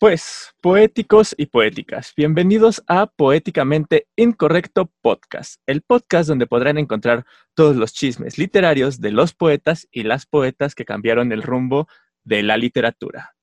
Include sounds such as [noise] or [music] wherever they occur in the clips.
Pues, poéticos y poéticas, bienvenidos a Poéticamente Incorrecto Podcast, el podcast donde podrán encontrar todos los chismes literarios de los poetas y las poetas que cambiaron el rumbo de la literatura.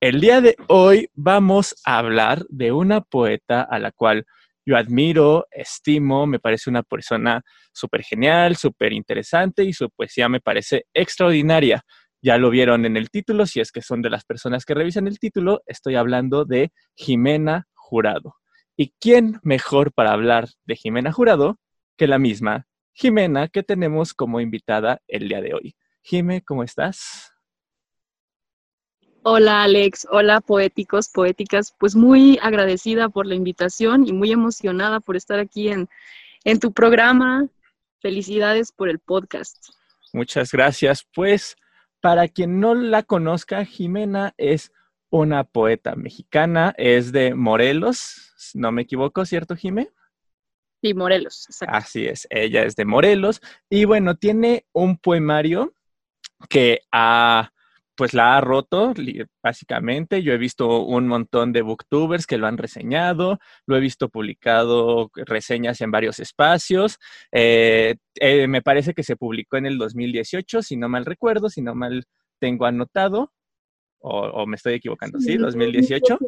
El día de hoy vamos a hablar de una poeta a la cual yo admiro, estimo, me parece una persona súper genial, súper interesante y su poesía me parece extraordinaria. Ya lo vieron en el título, si es que son de las personas que revisan el título, estoy hablando de Jimena Jurado. ¿Y quién mejor para hablar de Jimena Jurado que la misma Jimena que tenemos como invitada el día de hoy? Jime, ¿cómo estás? Hola Alex, hola poéticos, poéticas, pues muy agradecida por la invitación y muy emocionada por estar aquí en, en tu programa. Felicidades por el podcast. Muchas gracias. Pues para quien no la conozca, Jimena es una poeta mexicana, es de Morelos, no me equivoco, ¿cierto, Jimé? Sí, Morelos, exacto. Así es, ella es de Morelos y bueno, tiene un poemario que ha pues la ha roto, básicamente. Yo he visto un montón de booktubers que lo han reseñado, lo he visto publicado reseñas en varios espacios. Eh, eh, me parece que se publicó en el 2018, si no mal recuerdo, si no mal tengo anotado, o, me estoy equivocando, ¿sí? 2018.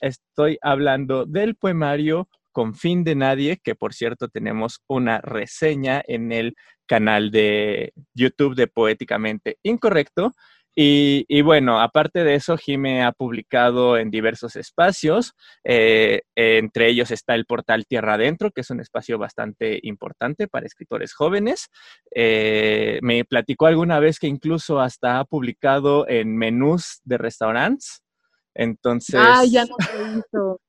Estoy hablando del poemario Con fin de nadie, que por cierto tenemos una reseña en el canal de YouTube de Poéticamente Incorrecto. Y, bueno, aparte de eso, Jime ha publicado en diversos espacios. Eh, entre ellos está el portal Tierra Adentro, que es un espacio bastante importante para escritores jóvenes. Eh, me platicó alguna vez que incluso hasta ha publicado en menús de restaurantes. Entonces. Ah, ya no se hizo.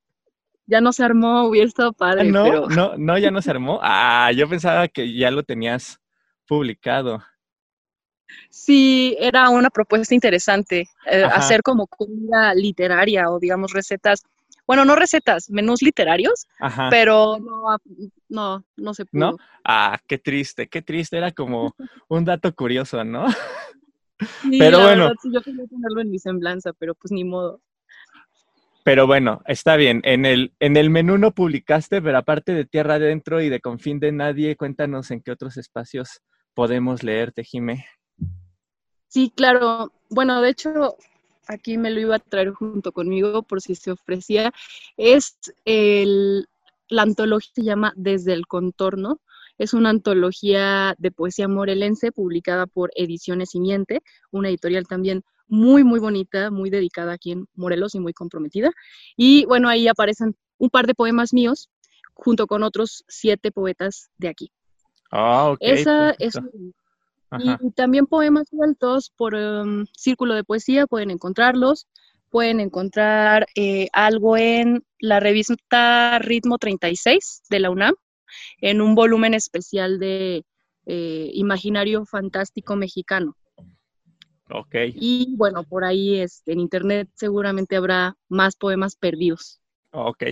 Ya no se armó, hubiera estado padre. No, no, no, ya no se armó. Ah, yo pensaba que ya lo tenías publicado. Sí, era una propuesta interesante, eh, hacer como comida literaria o digamos recetas, bueno, no recetas, menús literarios, pero no, no, no se pudo. ¿No? Ah, qué triste, qué triste, era como [laughs] un dato curioso, ¿no? pero bueno. yo quería ponerlo en mi semblanza, pero pues ni modo. Pero bueno, está bien. En el, en el menú no publicaste, pero aparte de Tierra Adentro y de Confín de Nadie, cuéntanos en qué otros espacios podemos leerte, Jime. Sí, claro. Bueno, de hecho, aquí me lo iba a traer junto conmigo por si se ofrecía. Es el, la antología se llama Desde el Contorno. Es una antología de poesía morelense publicada por Ediciones Simiente, una editorial también muy, muy bonita, muy dedicada aquí en Morelos y muy comprometida. Y bueno, ahí aparecen un par de poemas míos junto con otros siete poetas de aquí. Ah, ok. Esa es y también poemas sueltos por um, Círculo de Poesía, pueden encontrarlos. Pueden encontrar eh, algo en la revista Ritmo 36 de la UNAM, en un volumen especial de eh, Imaginario Fantástico Mexicano. Ok. Y bueno, por ahí este, en internet seguramente habrá más poemas perdidos. Ok,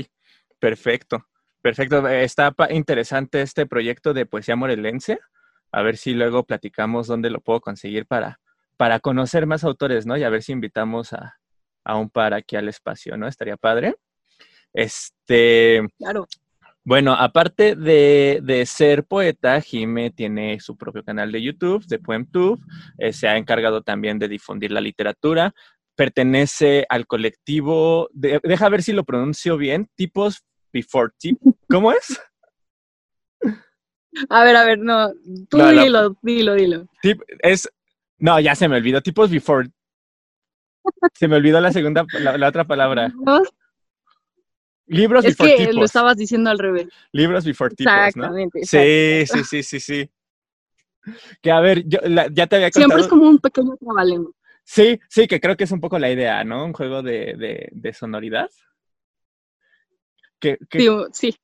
perfecto. Perfecto. Está interesante este proyecto de poesía morelense a ver si luego platicamos dónde lo puedo conseguir para, para conocer más autores, ¿no? Y a ver si invitamos a, un par aquí al espacio, ¿no? Estaría padre. Este. Claro. Bueno, aparte de, ser poeta, Jime tiene su propio canal de YouTube, de PoemTube. Eh, se ha encargado también de difundir la literatura. Pertenece al colectivo, deja ver si lo pronuncio bien, Tipos Before Tip. ¿Cómo es? [laughs] A ver, a ver, no. Tú dilo, dilo, dilo. es. No, ya se me olvidó. Tipos before. Se me olvidó la segunda, la, otra palabra. Libros es before que lo estabas diciendo al revés. Libros before tipos, exactamente, Sí, sí, sí, sí, sí. Que a ver, yo ya te había contado. Siempre es como un pequeño trabalengua. Sí, sí, que creo que es un poco la idea, ¿no? Un juego de, de, de sonoridad. Que, que, sí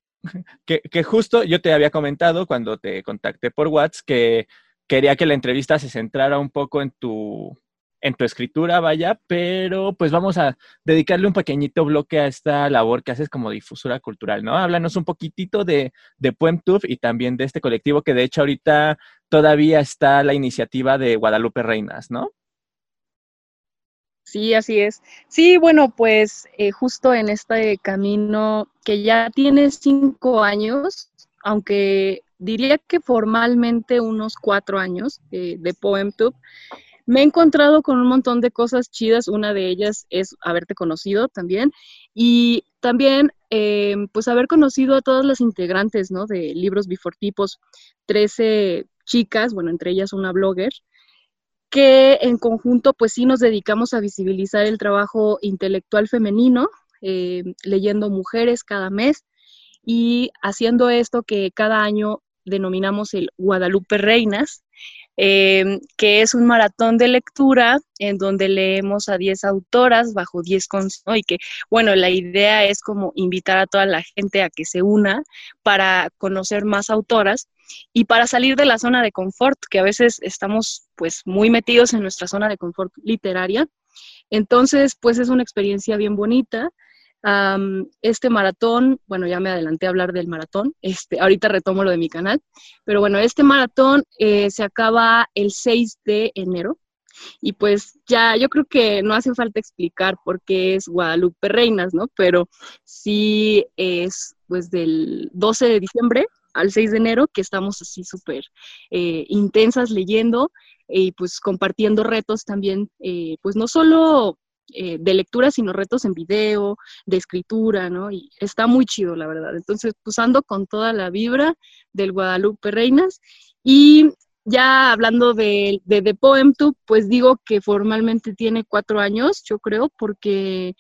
que, justo yo te había comentado cuando te contacté por WhatsApp que quería que la entrevista se centrara un poco en tu, en tu escritura, vaya, pero pues vamos a dedicarle un pequeñito bloque a esta labor que haces como difusora cultural, ¿no? Háblanos un poquitito de, de PuemTuf y también de este colectivo que de hecho ahorita todavía está la iniciativa de Guadalupe Reinas, ¿no? Sí, así es. Sí, bueno, pues eh, justo en este camino que ya tiene cinco años, aunque diría que formalmente unos cuatro años eh, de PoemTube, me he encontrado con un montón de cosas chidas. Una de ellas es haberte conocido también y también eh, pues haber conocido a todas las integrantes ¿no? de Libros Before Tipos, 13 chicas, bueno, entre ellas una blogger, que en conjunto pues sí nos dedicamos a visibilizar el trabajo intelectual femenino, eh, leyendo mujeres cada mes y haciendo esto que cada año denominamos el Guadalupe Reinas, eh, que es un maratón de lectura en donde leemos a 10 autoras bajo 10 consejos y que, bueno, la idea es como invitar a toda la gente a que se una para conocer más autoras y para salir de la zona de confort, que a veces estamos pues muy metidos en nuestra zona de confort literaria. Entonces, pues es una experiencia bien bonita este maratón, bueno, ya me adelanté a hablar del maratón, [laughs] este, ahorita retomo lo de mi canal, pero bueno, este maratón eh, se acaba el 6 de enero y pues ya yo creo que no hace falta explicar por qué es Guadalupe Reinas, ¿no? Pero sí es pues del 12 de diciembre al 6 de enero que estamos así súper eh, intensas leyendo y pues compartiendo retos también, eh, pues no solo eh, de lectura, sino retos en video, de escritura, ¿no? Y está muy chido, la verdad. Entonces, pues ando con toda la vibra del Guadalupe Reinas. Y ya hablando de, de The PoemTube, pues digo que formalmente tiene cuatro años, yo creo, porque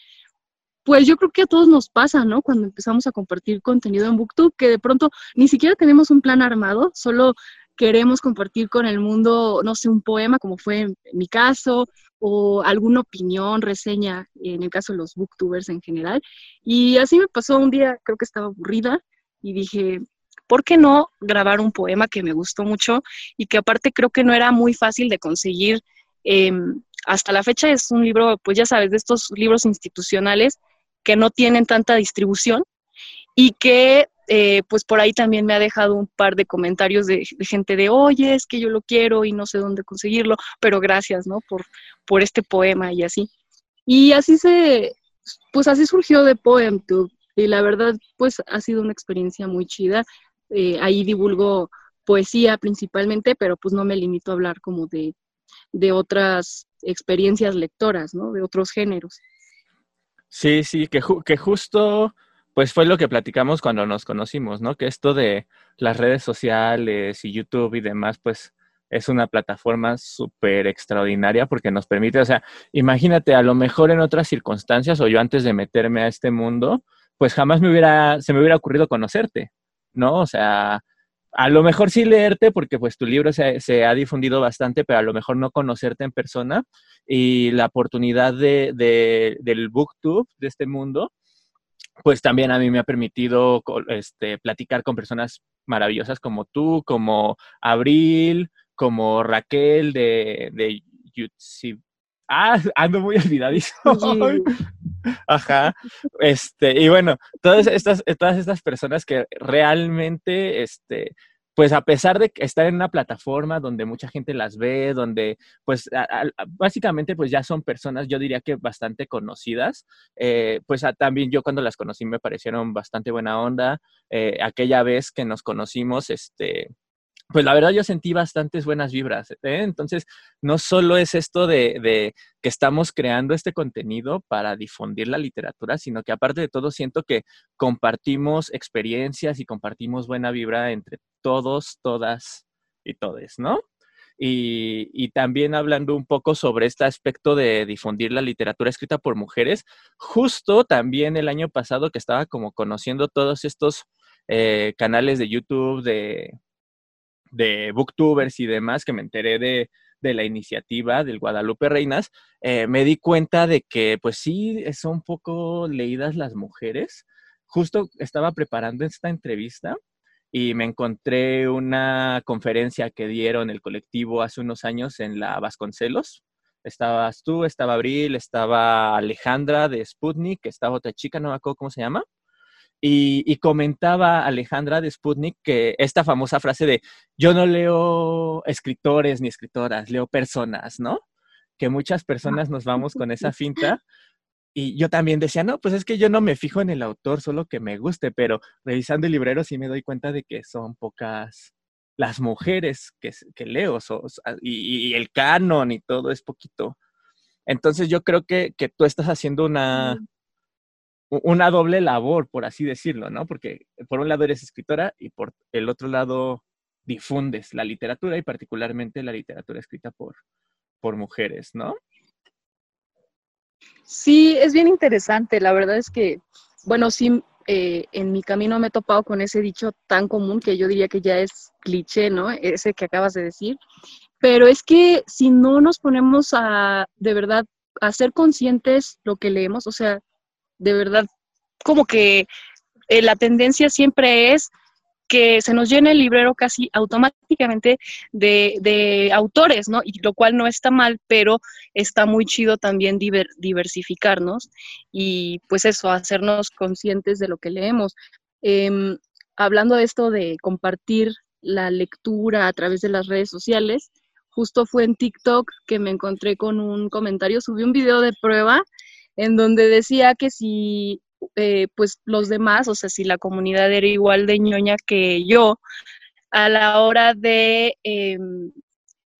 pues yo creo que a todos nos pasa, ¿no? Cuando empezamos a compartir contenido en BookTube, que de pronto ni siquiera tenemos un plan armado, solo queremos compartir con el mundo, no sé, un poema, como fue en mi caso, o alguna opinión, reseña, en el caso de los booktubers en general. Y así me pasó un día, creo que estaba aburrida y dije, ¿por qué no grabar un poema que me gustó mucho y que aparte creo que no era muy fácil de conseguir? Em, hasta la fecha es un libro, pues ya sabes, de estos libros institucionales que no tienen tanta distribución y que eh, pues por ahí también me ha dejado un par de comentarios de, gente de, oye, es que yo lo quiero y no sé dónde conseguirlo, pero gracias, ¿no? Por, por este poema y así. Y así se, pues así surgió de PoemTube. Y la verdad, pues ha sido una experiencia muy chida. Eh, ahí divulgo poesía principalmente, pero pues no me limito a hablar como de, de otras experiencias lectoras, ¿no? De otros géneros. Sí, sí, que, que justo pues fue lo que platicamos cuando nos conocimos, ¿no? Que esto de las redes sociales y YouTube y demás, pues es una plataforma súper extraordinaria porque nos permite, o sea, imagínate, a lo mejor en otras circunstancias o yo antes de meterme a este mundo, pues jamás me hubiera, se me hubiera ocurrido conocerte, ¿no? O sea, a lo mejor sí leerte porque pues tu libro se, se, ha difundido bastante, pero a lo mejor no conocerte en persona y la oportunidad de, de, del booktube de este mundo pues también a mí me ha permitido este, platicar con personas maravillosas como tú, como Abril, como Raquel de, de Ah, [laughs] ando muy olvidadizo. [laughs] Ajá. Este, y bueno, todas estas, todas estas personas que realmente este, pues a pesar de estar en una plataforma donde mucha gente las ve, donde pues básicamente pues ya son personas, yo diría que bastante conocidas, eh, pues también yo cuando las conocí me parecieron bastante buena onda. Eh, aquella vez que nos conocimos, este, pues la verdad yo sentí bastantes buenas vibras. ¿eh? Entonces, no solo es esto de, que estamos creando este contenido para difundir la literatura, sino que aparte de todo siento que compartimos experiencias y compartimos buena vibra entre todos, todas y todes, ¿no? Y, también hablando un poco sobre este aspecto de difundir la literatura escrita por mujeres, justo también el año pasado que estaba como conociendo todos estos eh, canales de YouTube de de booktubers y demás que me enteré de, la iniciativa del Guadalupe Reinas, eh, me di cuenta de que pues sí son un poco leídas las mujeres. Justo estaba preparando esta entrevista y me encontré una conferencia que dieron el colectivo hace unos años en la Vasconcelos. Estabas tú, estaba Abril, estaba Alejandra de Sputnik, estaba otra chica, no me acuerdo cómo se llama. Y, comentaba Alejandra de Sputnik que esta famosa frase de yo no leo escritores ni escritoras, leo personas, ¿no? que muchas personas nos vamos con esa [laughs] finta. Y yo también decía, no, pues es que yo no me fijo en el autor, solo que me guste, pero revisando el librero sí me doy cuenta de que son pocas las mujeres que, que leo y, el canon y todo es poquito. Entonces yo creo que, que tú estás haciendo una, una doble labor, por así decirlo, ¿no? Porque por un lado eres escritora y por el otro lado difundes la literatura y particularmente la literatura escrita por, por mujeres, ¿no? Sí, es bien interesante. La verdad es que, bueno, sí, eh, en mi camino me he topado con ese dicho tan común que yo diría que ya es cliché, ¿no? Ese que acabas de decir. Pero es que si no nos ponemos a, de verdad, a ser conscientes lo que leemos, o sea, de verdad, como que eh, la tendencia siempre es que se nos llene el librero casi automáticamente de, autores, ¿no? Y lo cual no está mal, pero está muy chido también diversificarnos y pues eso, hacernos conscientes de lo que leemos. Em, hablando de esto de compartir la lectura a través de las redes sociales, justo fue en TikTok que me encontré con un comentario, subí un video de prueba en donde decía que si eh, pues los demás, o sea, si la comunidad era igual de ñoña que yo, a la hora de em,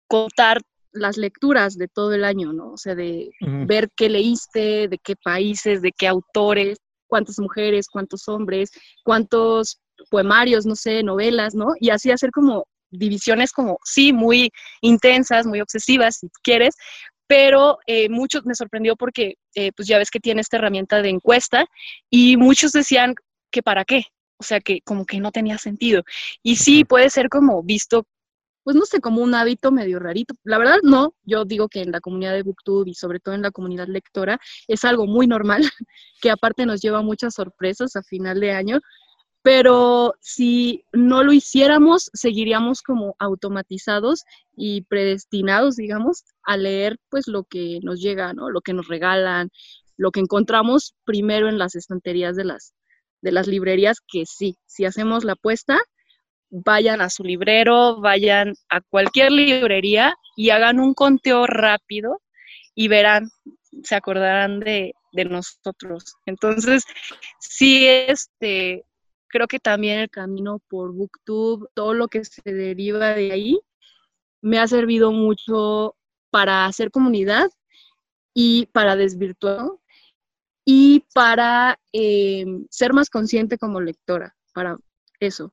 contar las lecturas de todo el año, ¿no? O sea, de ver qué leíste, de qué países, de qué autores, cuántas mujeres, cuántos hombres, cuántos poemarios, no sé, novelas, ¿no? Y así hacer como divisiones como, sí, muy intensas, muy obsesivas, si quieres, pero eh, muchos me sorprendió porque eh, pues ya ves que tiene esta herramienta de encuesta y muchos decían que para qué, o sea que como que no tenía sentido. Y sí, puede ser como visto, pues no sé, como un hábito medio rarito. La verdad no, yo digo que en la comunidad de Booktube y sobre todo en la comunidad lectora es algo muy normal, [laughs] que aparte nos lleva muchas sorpresas a final de año, pero si no lo hiciéramos, seguiríamos como automatizados y predestinados, digamos, a leer pues lo que nos llega, ¿no? Lo que nos regalan, lo que encontramos primero en las estanterías de las, de las librerías, que sí, si hacemos la apuesta, vayan a su librero, vayan a cualquier librería y hagan un conteo rápido y verán, se acordarán de, de nosotros. Entonces, sí, este, creo que también el camino por Booktube, todo lo que se deriva de ahí, me ha servido mucho para hacer comunidad y para desvirtuar y para em, ser más consciente como lectora, para eso.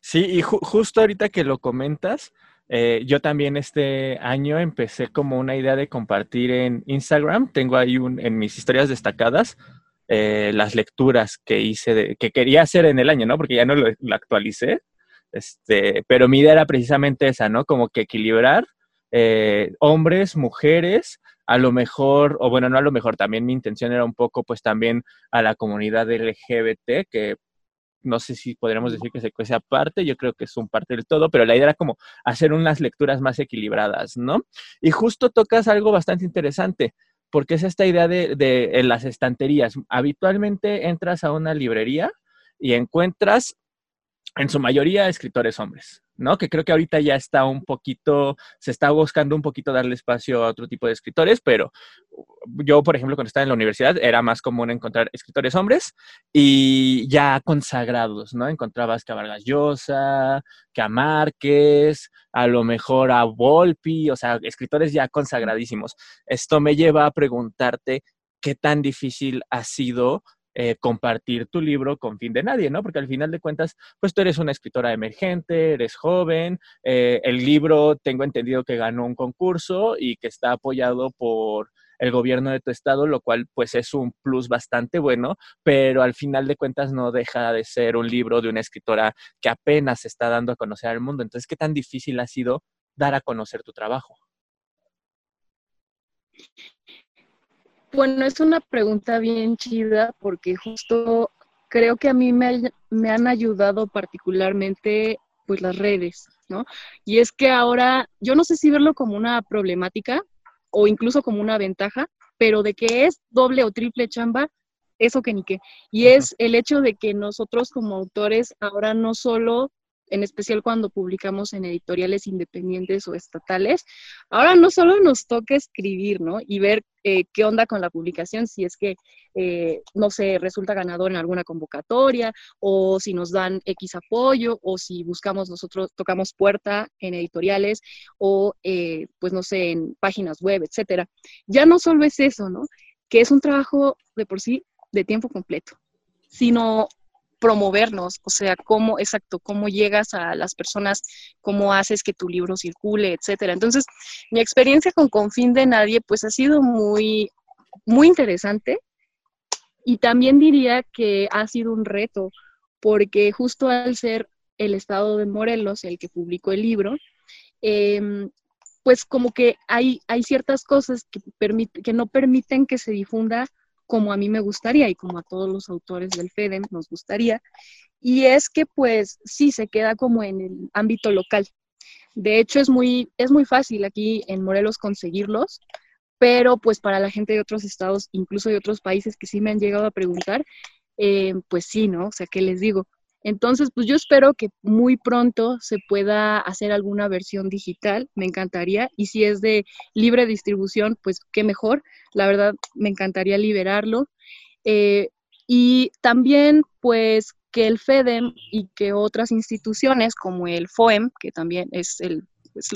Sí, y justo ahorita que lo comentas, eh, yo también este año empecé como una idea de compartir en Instagram. Tengo ahí un, en mis historias destacadas eh, las lecturas que hice, que quería hacer en el año, ¿no? Porque ya no lo, actualicé. Este, pero mi idea era precisamente esa, ¿no? Como que equilibrar eh, hombres, mujeres, a lo mejor, o bueno, no a lo mejor, también mi intención era un poco, pues también a la comunidad LGBT, que no sé si podríamos decir que se cuece aparte, yo creo que es un parte del todo, pero la idea era como hacer unas lecturas más equilibradas, ¿no? Y justo tocas algo bastante interesante porque es esta idea de, las estanterías. Habitualmente entras a una librería y encuentras en su mayoría escritores hombres, ¿no? Que creo que ahorita ya está un poquito, se está buscando un poquito darle espacio a otro tipo de escritores, pero yo, por ejemplo, cuando estaba en la universidad era más común encontrar escritores hombres y ya consagrados, ¿no? Encontrabas que a Vargas Llosa, que a Márquez, a lo mejor a Volpi, o sea, escritores ya consagradísimos. Esto me lleva a preguntarte qué tan difícil ha sido eh, compartir tu libro con fin de nadie, ¿no? Porque al final de cuentas, pues tú eres una escritora emergente, eres joven, eh, el libro tengo entendido que ganó un concurso y que está apoyado por el gobierno de tu estado, lo cual pues es un plus bastante bueno, pero al final de cuentas no deja de ser un libro de una escritora que apenas se está dando a conocer al mundo. Entonces, ¿qué tan difícil ha sido dar a conocer tu trabajo? Bueno, es una pregunta bien chida porque justo creo que a mí me, han ayudado particularmente pues las redes, ¿no? Y es que ahora, yo no sé si verlo como una problemática o incluso como una ventaja, pero de que es doble o triple chamba, eso que ni qué. Y es el hecho de que nosotros como autores ahora no solo en especial cuando publicamos en editoriales independientes o estatales, ahora no solo nos toca escribir, ¿no? Y ver eh, qué onda con la publicación, si es que, eh, no sé, resulta ganador en alguna convocatoria, o si nos dan X apoyo, o si buscamos nosotros, tocamos puerta en editoriales, o eh, pues no sé, en páginas web, etcétera. Ya no solo es eso, ¿no? Que es un trabajo de por sí de tiempo completo, sino promovernos, o sea, cómo, exacto, cómo llegas a las personas, cómo haces que tu libro circule, etcétera. Entonces, mi experiencia con Confín de Nadie, pues ha sido muy, muy interesante y también diría que ha sido un reto, porque justo al ser el estado de Morelos el que publicó el libro, em, pues como que hay, hay ciertas cosas que, que no permiten que se difunda como a mí me gustaría y como a todos los autores del FEDEM nos gustaría. Y es que pues sí, se queda como en el ámbito local. De hecho, es muy, es muy fácil aquí en Morelos conseguirlos, pero pues para la gente de otros estados, incluso de otros países que sí me han llegado a preguntar, eh, pues sí, ¿no? O sea, ¿qué les digo? Entonces, pues yo espero que muy pronto se pueda hacer alguna versión digital, me encantaría, y si es de libre distribución, pues qué mejor, la verdad me encantaría liberarlo. Eh, y también, pues, que el FEDEM y que otras instituciones como el FOEM, que también es el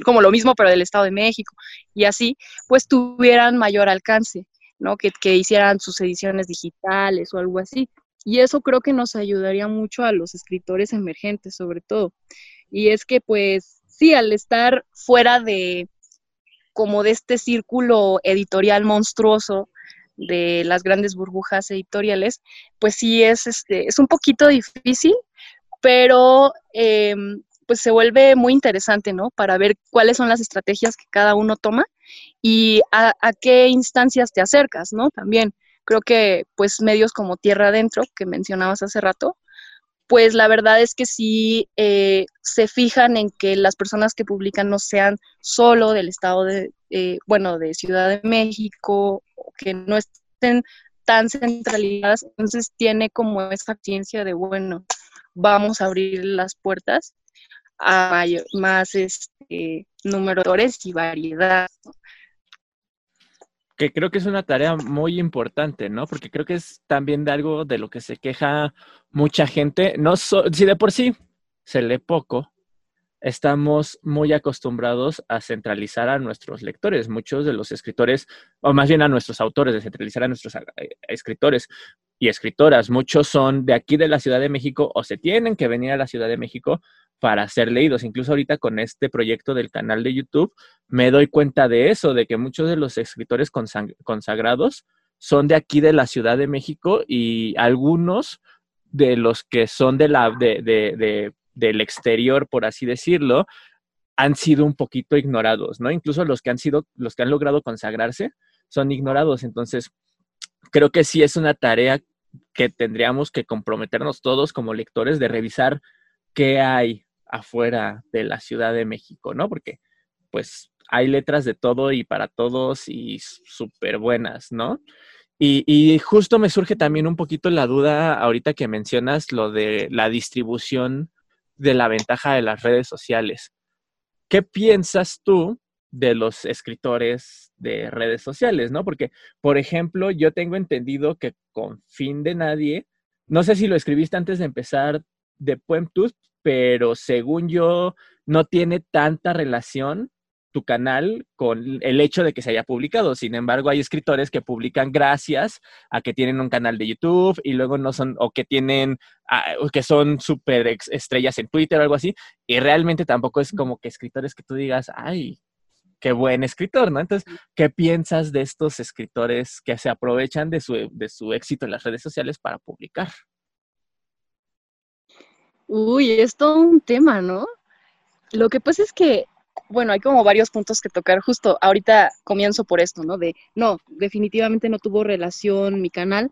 como lo mismo pero del Estado de México y así, pues tuvieran mayor alcance, ¿no? Que hicieran sus ediciones digitales o algo así. Y eso creo que nos ayudaría mucho a los escritores emergentes, sobre todo. Y es que, pues, sí, al estar fuera de como de este círculo editorial monstruoso de las grandes burbujas editoriales, pues sí es, este, es un poquito difícil, pero em, pues se vuelve muy interesante, ¿no? Para ver cuáles son las estrategias que cada uno toma y a, a qué instancias te acercas, ¿no? También creo que pues medios como Tierra Adentro, que mencionabas hace rato, pues la verdad es que sí eh, se fijan en que las personas que publican no sean solo del estado de, eh, bueno, de Ciudad de México, que no estén tan centralizadas, entonces tiene como esa ciencia de, bueno, vamos a abrir las puertas a más este, número de y variedad que creo que es una tarea muy importante, ¿no? Porque creo que es también de algo de lo que se queja mucha gente. No si de por sí se lee poco, estamos muy acostumbrados a centralizar a nuestros lectores. Muchos de los escritores, o más bien a nuestros autores, de centralizar a nuestros eh, escritores y escritoras. Muchos son de aquí de la Ciudad de México o se tienen que venir a la Ciudad de México para ser leídos. Incluso ahorita con este proyecto del canal de YouTube me doy cuenta de eso, de que muchos de los escritores consagrados son de aquí de la Ciudad de México y algunos de los que son de la, de, del exterior, por así decirlo, han sido un poquito ignorados, ¿no? Incluso los que han sido, los que han logrado consagrarse son ignorados. Entonces, creo que sí es una tarea que tendríamos que comprometernos todos como lectores de revisar qué hay afuera de la Ciudad de México, ¿no? Porque pues hay letras de todo y para todos y súper buenas, ¿no? Y, justo me surge también un poquito la duda ahorita que mencionas lo de la distribución de la ventaja de las redes sociales. ¿Qué piensas tú de los escritores de redes sociales, no? Porque, por ejemplo, yo tengo entendido que con fin de nadie, no sé si lo escribiste antes de empezar de Puemtus, pero según yo, no tiene tanta relación tu canal con el hecho de que se haya publicado. Sin embargo, hay escritores que publican gracias a que tienen un canal de YouTube y luego no son, o que tienen, ah, o que son súper estrellas en Twitter o algo así. Y realmente tampoco es como que escritores que tú digas, ay, qué buen escritor, ¿no? Entonces, ¿qué piensas de estos escritores que se aprovechan de su, de su éxito en las redes sociales para publicar? Uy, es todo un tema, ¿no? Lo que pasa es que, bueno, hay como varios puntos que tocar. Justo ahorita comienzo por esto, ¿no? De, no, definitivamente no tuvo relación mi canal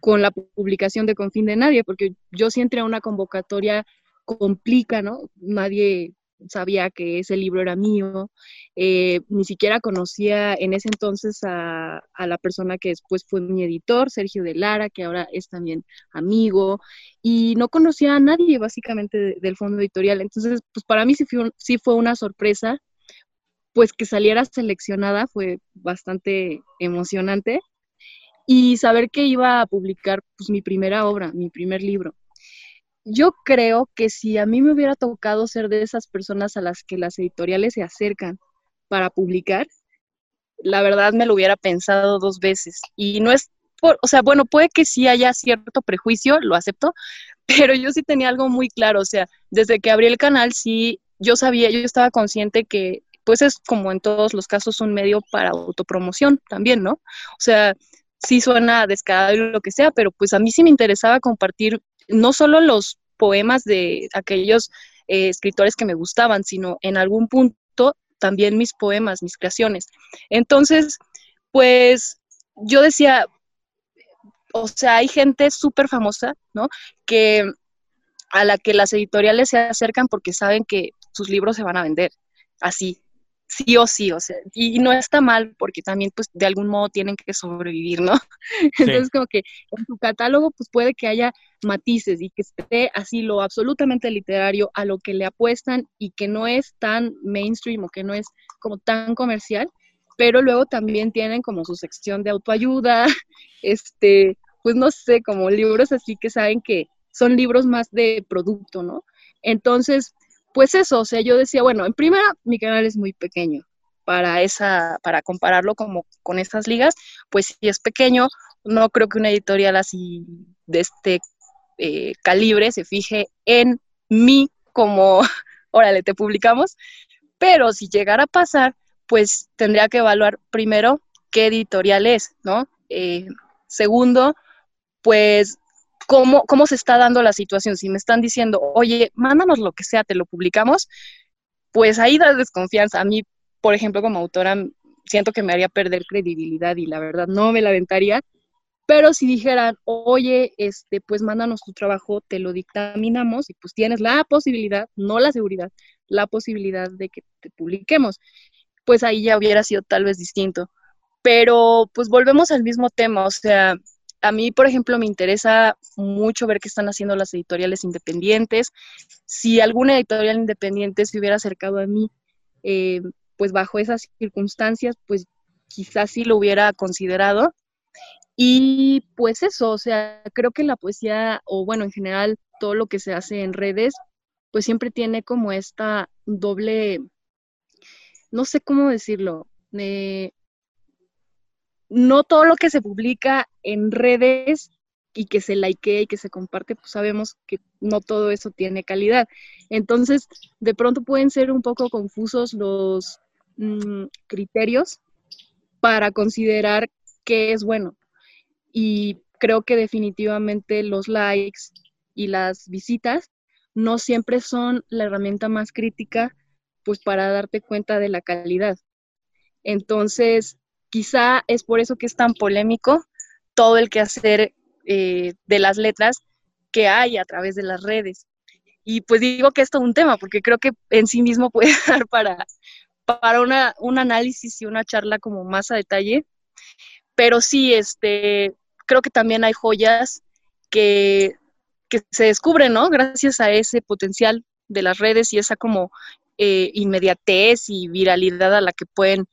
con la publicación de Confín de Nadie, porque yo si entré a una convocatoria complica, ¿no? Nadie sabía que ese libro era mío, eh, ni siquiera conocía en ese entonces a, la persona que después fue mi editor, Sergio de Lara, que ahora es también amigo, y no conocía a nadie básicamente del fondo editorial. Entonces, pues para mí sí fue, sí fue una sorpresa, pues que saliera seleccionada fue bastante emocionante y saber que iba a publicar pues mi primera obra, mi primer libro yo creo que si a mí me hubiera tocado ser de esas personas a las que las editoriales se acercan para publicar, la verdad me lo hubiera pensado dos veces. Y no es, por, o sea, bueno, puede que sí haya cierto prejuicio, lo acepto, [laughs] pero yo sí tenía algo muy claro, o sea, desde que abrí el canal sí, yo sabía, yo estaba consciente que pues es como en todos los casos un medio para autopromoción también, ¿no? O sea, sí suena descarado y lo que sea, pero pues a mí sí me interesaba compartir no solo los poemas de aquellos eh, escritores que me gustaban, sino en algún punto también mis poemas, mis creaciones. Entonces, pues yo decía, o sea, hay gente súper famosa, ¿no? Que a la que las editoriales se acercan porque saben que sus libros se van a vender, así, sí o sí, o sea, y no está mal porque también pues de algún modo tienen que sobrevivir, ¿no? [laughs] Entonces como que en tu catálogo pues puede que haya matices y que esté así lo absolutamente literario a lo que le apuestan y que no es tan mainstream o que no es como tan comercial, pero luego también tienen como su sección de autoayuda, [laughs] este, pues no sé, como libros así que saben que son libros más de producto, ¿no? Entonces, pues eso, o sea, yo decía, bueno, en primera, mi canal es muy pequeño para esa, para compararlo como con estas ligas, pues si es pequeño, no creo que una editorial así de este eh, calibre se fije en mí como, [laughs] órale, te publicamos, pero si llegara a pasar, pues tendría que evaluar primero qué editorial es, ¿no? Eh, segundo, pues cómo, cómo se está dando la situación. Si me están diciendo, oye, mándanos lo que sea, te lo publicamos, pues ahí da desconfianza. A mí, por ejemplo, como autora, siento que me haría perder credibilidad y la verdad no me la aventaría. Pero si dijeran, oye, este, pues mándanos tu trabajo, te lo dictaminamos y pues tienes la posibilidad, no la seguridad, la posibilidad de que te publiquemos, pues ahí ya hubiera sido tal vez distinto. Pero pues volvemos al mismo tema, o sea, a mí, por ejemplo, me interesa mucho ver qué están haciendo las editoriales independientes. Si alguna editorial independiente se hubiera acercado a mí, eh, pues bajo esas circunstancias, pues quizás sí lo hubiera considerado. Y pues eso, o sea, creo que la poesía, o bueno, en general, todo lo que se hace en redes, pues siempre tiene como esta doble, no sé cómo decirlo, eh, no todo lo que se publica en redes y que se likea y que se comparte, pues sabemos que no todo eso tiene calidad. Entonces, de pronto pueden ser un poco confusos los mm, criterios para considerar qué es bueno. Y creo que definitivamente los likes y las visitas no siempre son la herramienta más crítica, pues para darte cuenta de la calidad. Entonces, Quizá es por eso que es tan polémico todo el quehacer eh, de las letras que hay a través de las redes. Y pues digo que es todo un tema, porque creo que en sí mismo [laughs] puede dar para, para una, un análisis y una charla como más a detalle. Pero sí, este, creo que también hay joyas que, que se descubren, ¿no? Gracias a ese potencial de las redes y esa como eh, inmediatez y viralidad a la que pueden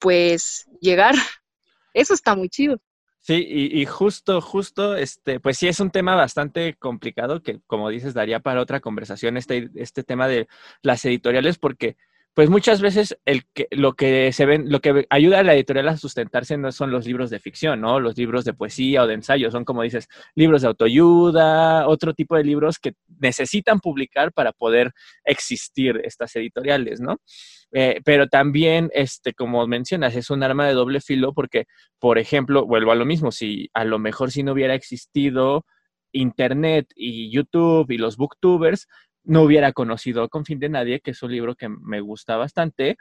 pues llegar. [laughs] Eso está muy chido. Sí, y, justo, justo, este, pues sí es un tema bastante complicado que, como dices, daría para otra conversación este, este tema de las editoriales, porque pues muchas veces el que, lo que se ven, lo que ayuda a la editorial a sustentarse no son los libros de ficción, ¿no? Los libros de poesía o de ensayo, son como dices, libros de autoayuda, otro tipo de libros que necesitan publicar para poder existir estas editoriales, ¿no? Eh, pero también, este, como mencionas, es un arma de doble filo porque, por ejemplo, vuelvo a lo mismo, si a lo mejor si no hubiera existido Internet y YouTube y los booktubers, no hubiera conocido Con fin de nadie, que es un libro que me gusta bastante,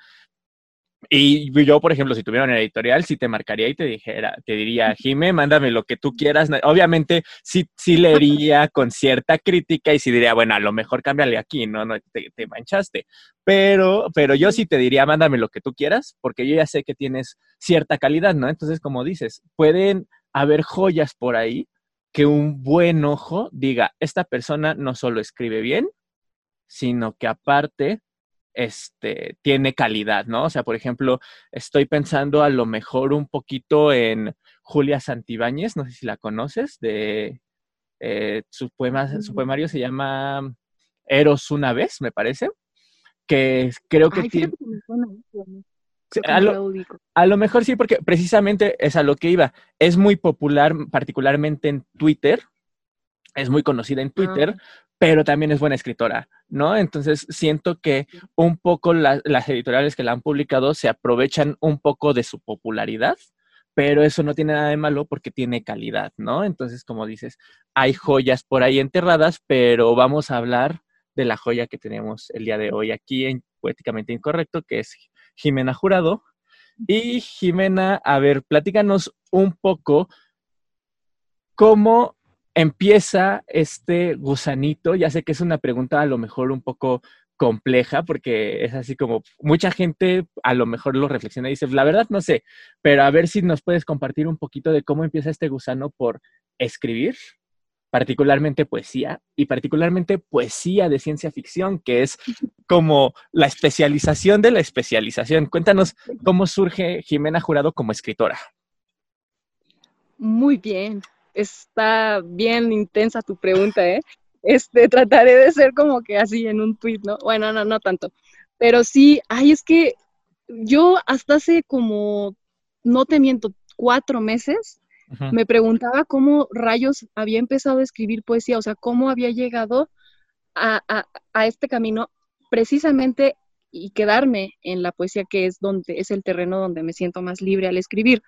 Y yo, por ejemplo, si tuviera una editorial, sí te marcaría y te dijera, te diría, Jime, mándame lo que tú quieras. Obviamente, sí, sí leería [laughs] con cierta crítica y sí diría, bueno, a lo mejor cámbiale aquí, ¿no? no te, te, manchaste. Pero, pero yo sí te diría, mándame lo que tú quieras, porque yo ya sé que tienes cierta calidad, ¿no? Entonces, como dices, pueden haber joyas por ahí que un buen ojo diga, esta persona no solo escribe bien, sino que aparte este, tiene calidad, ¿no? O sea, por ejemplo, estoy pensando a lo mejor un poquito en Julia Santibáñez, no sé si la conoces, de eh, su, poema, su poemario se llama Eros una vez, me parece, que creo que tiene... A lo, a lo, mejor sí, porque precisamente es a lo que iba. Es muy popular, particularmente en Twitter. Es muy conocida en Twitter, ah pero también es buena escritora, ¿no? Entonces siento que un poco las editoriales que la han publicado se aprovechan un poco de su popularidad, pero eso no tiene nada de malo porque tiene calidad, ¿no? Entonces, como dices, hay joyas por ahí enterradas, pero vamos a hablar de la joya que tenemos el día de hoy aquí en Poéticamente Incorrecto, que es Jimena Jurado. Y Jimena, a ver, platícanos un poco cómo empieza este gusanito? Ya sé que es una pregunta a lo mejor un poco compleja porque es así como mucha gente a lo mejor lo reflexiona y dice, la verdad no sé, pero a ver si nos puedes compartir un poquito de cómo empieza este gusano por escribir, particularmente poesía y particularmente poesía de ciencia ficción, que es como la especialización de la especialización. Cuéntanos cómo surge Jimena Jurado como escritora. Muy bien, está bien intensa tu pregunta, ¿eh? Este, trataré de ser como que así en un tweet, ¿no? Bueno, no, no tanto. Pero sí, ay, es que yo hasta hace como, no te miento, cuatro meses, me preguntaba cómo rayos había empezado a escribir poesía, o sea, cómo había llegado a, a este camino precisamente y quedarme en la poesía, que es donde es el terreno donde me siento más libre al escribir.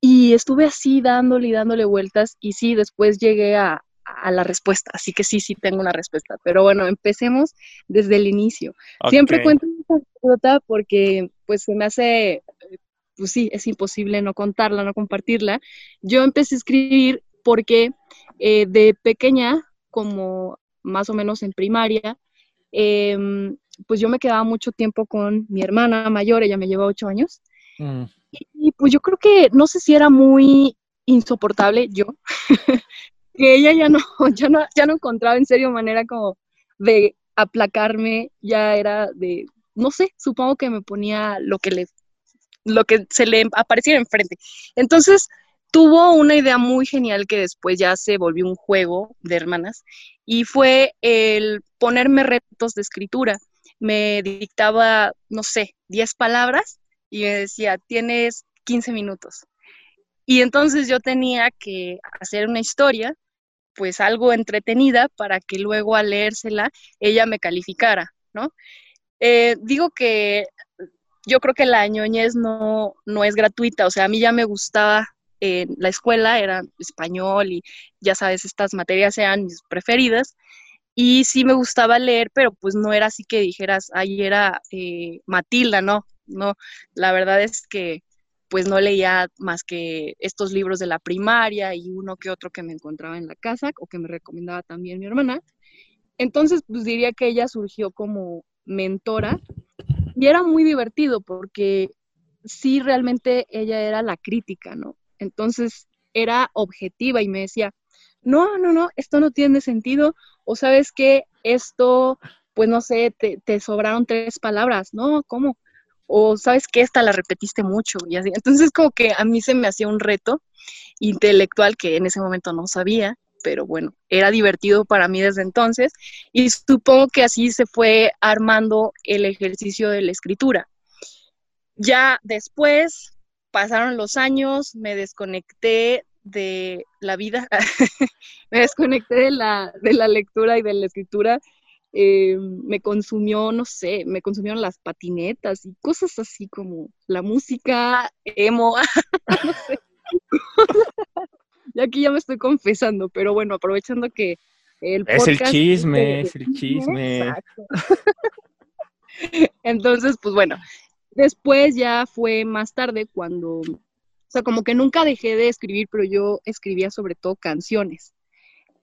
Y estuve así dándole y dándole vueltas y sí, después llegué a, la respuesta, así que sí, sí tengo una respuesta. Pero bueno, empecemos desde el inicio. Siempre cuento esta anécdota porque pues se me hace, pues sí, es imposible no contarla, no compartirla. Yo empecé a escribir porque eh, de pequeña, como más o menos en primaria, em, pues yo me quedaba mucho tiempo con mi hermana mayor, ella me lleva ocho años, mm. Y pues yo creo que no sé si era muy insoportable yo, [laughs] que ella ya no, [laughs] ya no, ya no encontraba en serio manera como de aplacarme, ya era de, no sé, supongo que me ponía lo que le, lo que se le apareciera enfrente. Entonces, tuvo una idea muy genial que después ya se volvió un juego de hermanas y fue el ponerme retos de escritura. Me dictaba, no sé, 10 palabras y me decía, tienes 15 minutos. Y entonces yo tenía que hacer una historia, pues algo entretenida, para que luego al leérsela ella me calificara, ¿no? Eh, digo que yo creo que la ñoñez no, no es gratuita, o sea, a mí ya me gustaba la escuela, era español y ya sabes, estas materias eran mis preferidas. Y sí me gustaba leer, pero pues no era así que dijeras, ahí era eh, Matilda, ¿no? No, la verdad es que pues no leía más que estos libros de la primaria y uno que otro que me encontraba en la casa o que me recomendaba también mi hermana. Entonces, pues diría que ella surgió como mentora y era muy divertido porque sí realmente ella era la crítica, ¿no? Entonces era objetiva y me decía, no, no, no, esto no tiene sentido, o sabes que esto, pues no sé, te, te sobraron tres palabras, no, ¿cómo? O sabes que esta la repetiste mucho y así. Entonces como que a mí se me hacía un reto intelectual que en ese momento no sabía, pero bueno, era divertido para mí desde entonces y supongo que así se fue armando el ejercicio de la escritura. Ya después pasaron los años, me desconecté de la vida, [laughs] me desconecté de la, de la lectura y de la escritura eh, me consumió, no sé, me consumieron las patinetas y cosas así como la música, emo, [laughs] no sé. y aquí ya me estoy confesando, pero bueno, aprovechando que el Es el chisme, es el chisme. Entonces, pues bueno, después ya fue más tarde cuando, o sea, como que nunca dejé de escribir, pero yo escribía sobre todo canciones.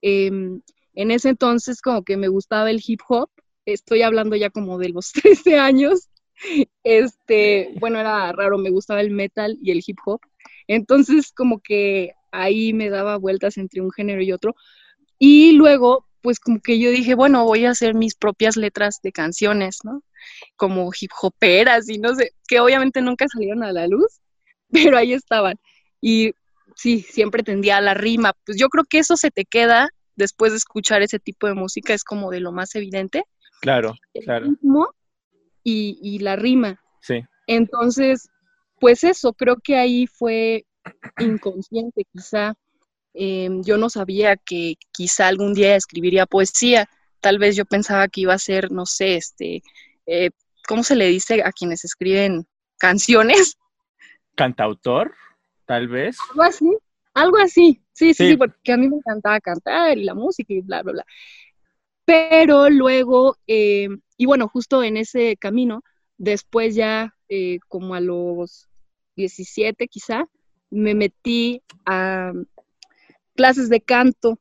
Em, en ese entonces como que me gustaba el hip hop, estoy hablando ya como de los [laughs] 13 años, este, bueno, era raro, me gustaba el metal y el hip hop, entonces como que ahí me daba vueltas entre un género y otro, y luego pues como que yo dije, bueno, voy a hacer mis propias letras de canciones, ¿no? Como hip hoperas y no sé, que obviamente nunca salieron a la luz, [laughs] pero ahí estaban. Y sí, siempre tendía a la rima. Pues yo creo que eso se te queda después de escuchar ese tipo de música, es como de lo más evidente. Claro, claro. y, y la rima. Sí. Entonces, pues eso, creo que ahí fue inconsciente quizá Em, yo no sabía que quizá algún día escribiría poesía. Tal vez yo pensaba que iba a ser, no sé, este, eh, ¿cómo se le dice a quienes escriben canciones? Cantautor, tal vez. Algo así, algo así. Sí, sí, sí, porque a mí me encantaba cantar y la música y bla, bla, bla. Pero luego, em, y bueno, justo en ese camino, después ya, eh, como a los 17 quizá, me metí a, clases de canto,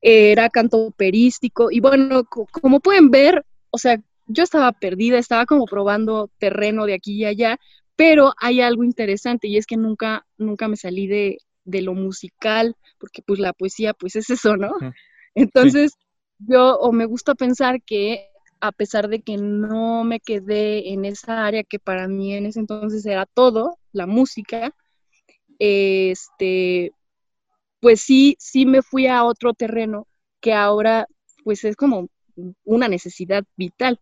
era canto operístico, y bueno, como pueden ver, o sea, yo estaba perdida, estaba como probando terreno de aquí y allá, pero hay algo interesante y es que nunca, nunca me salí de, lo musical, porque pues la poesía pues es eso, ¿no? Entonces, yo o me gusta pensar que a pesar de que no me quedé en esa área que para mí en ese entonces era todo, la música, este, pues sí, sí me fui a otro terreno que ahora pues es como una necesidad vital,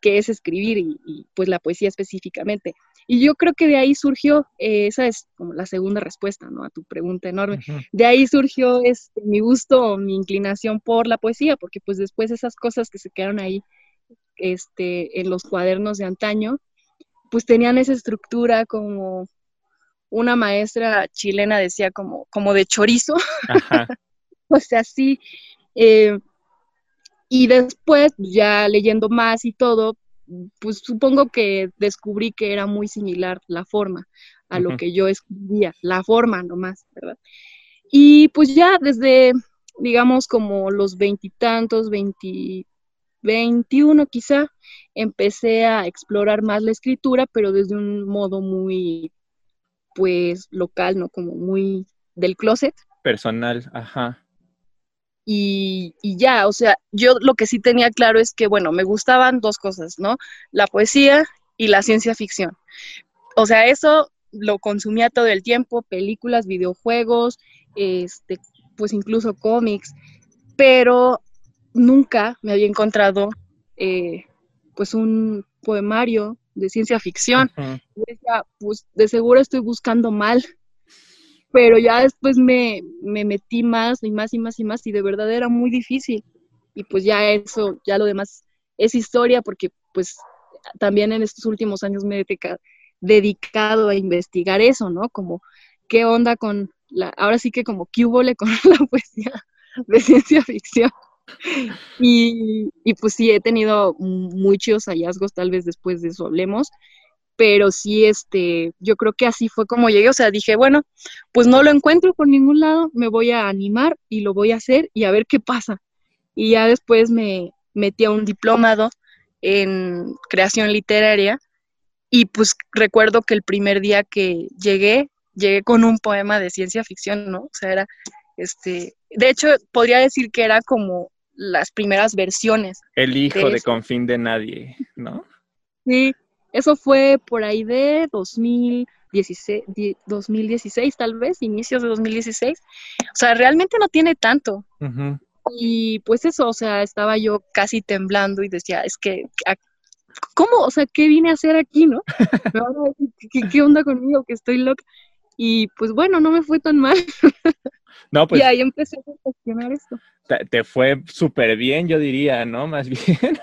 que es escribir y, pues la poesía específicamente. Y yo creo que de ahí surgió, eh, esa es como la segunda respuesta, ¿no? A tu pregunta enorme. De ahí surgió este, mi gusto mi inclinación por la poesía, porque pues después esas cosas que se quedaron ahí este, en los cuadernos de antaño, pues tenían esa estructura como una maestra chilena decía como, como de chorizo, [laughs] o sea, sí. Eh, y después, ya leyendo más y todo, pues supongo que descubrí que era muy similar la forma a lo que yo escribía, la forma nomás, ¿verdad? Y pues ya desde, digamos, como los veintitantos, veintiuno quizá, empecé a explorar más la escritura, pero desde un modo muy pues local, ¿no? Como muy del closet. Personal, ajá. Y, y, ya, o sea, yo lo que sí tenía claro es que, bueno, me gustaban dos cosas, ¿no? La poesía y la ciencia ficción. O sea, eso lo consumía todo el tiempo, películas, videojuegos, este, pues incluso cómics, pero nunca me había encontrado eh, pues un poemario de ciencia ficción. pues de seguro estoy buscando mal. Pero ya después me, me metí más y más y más y más y de verdad era muy difícil. Y pues ya eso, ya lo demás es historia porque pues también en estos últimos años me he dedicado a investigar eso, ¿no? Como qué onda con la, ahora sí que como qué hubo con [laughs] la poesía de ciencia ficción. Y, pues sí, he tenido muchos hallazgos, tal vez después de eso hablemos, pero sí, este, yo creo que así fue como llegué, o sea, dije, bueno, pues no lo encuentro por ningún lado, me voy a animar y lo voy a hacer y a ver qué pasa. Y ya después me metí a un diplomado en creación literaria y pues recuerdo que el primer día que llegué, llegué con un poema de ciencia ficción, ¿no? O sea, era, este, de hecho, podría decir que era como las primeras versiones. El hijo de, Confín de Nadie, ¿no? Sí, eso fue por ahí de 2016, 2016 tal vez, inicios de 2016. O sea, realmente no tiene tanto. Y pues eso, o sea, estaba yo casi temblando y decía, es que, ¿cómo? O sea, ¿qué vine a hacer aquí, no? [laughs] ¿qué, qué onda conmigo? Que estoy loca. Y pues bueno, no me fue tan mal. [laughs] No, pues. Y ahí empecé a cuestionar esto te, fue súper bien, yo diría, ¿no? Más bien.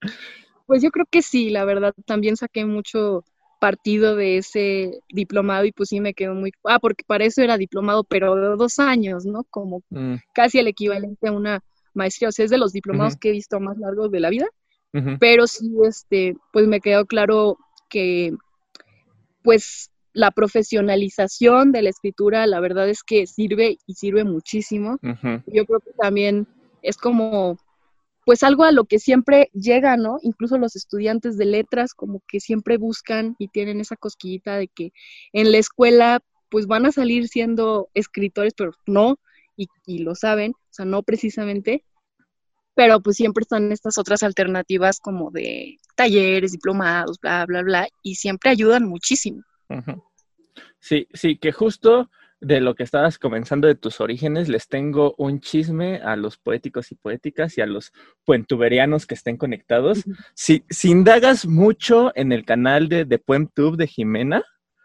[laughs] Pues yo creo que sí, la verdad, también saqué mucho partido de ese diplomado y pues sí me quedó muy... Ah, porque para eso era diplomado, pero de dos años, ¿no? Como mm. casi el equivalente a una maestría, o sea, es de los diplomados que he visto más largos de la vida, pero sí, este, pues me quedó claro que, pues, la profesionalización de la escritura, la verdad es que sirve y sirve muchísimo. Yo creo que también es como, pues algo a lo que siempre llega, ¿no? Incluso los estudiantes de letras como que siempre buscan y tienen esa cosquillita de que en la escuela pues van a salir siendo escritores, pero no, y, y lo saben, o sea, no precisamente, pero pues siempre están estas otras alternativas como de talleres, diplomados, bla, bla, bla, y siempre ayudan muchísimo. Sí, sí, que justo de lo que estabas comenzando de tus orígenes, les tengo un chisme a los poéticos y poéticas y a los puentuberianos que estén conectados. Si, si indagas mucho en el canal de, de de Jimena,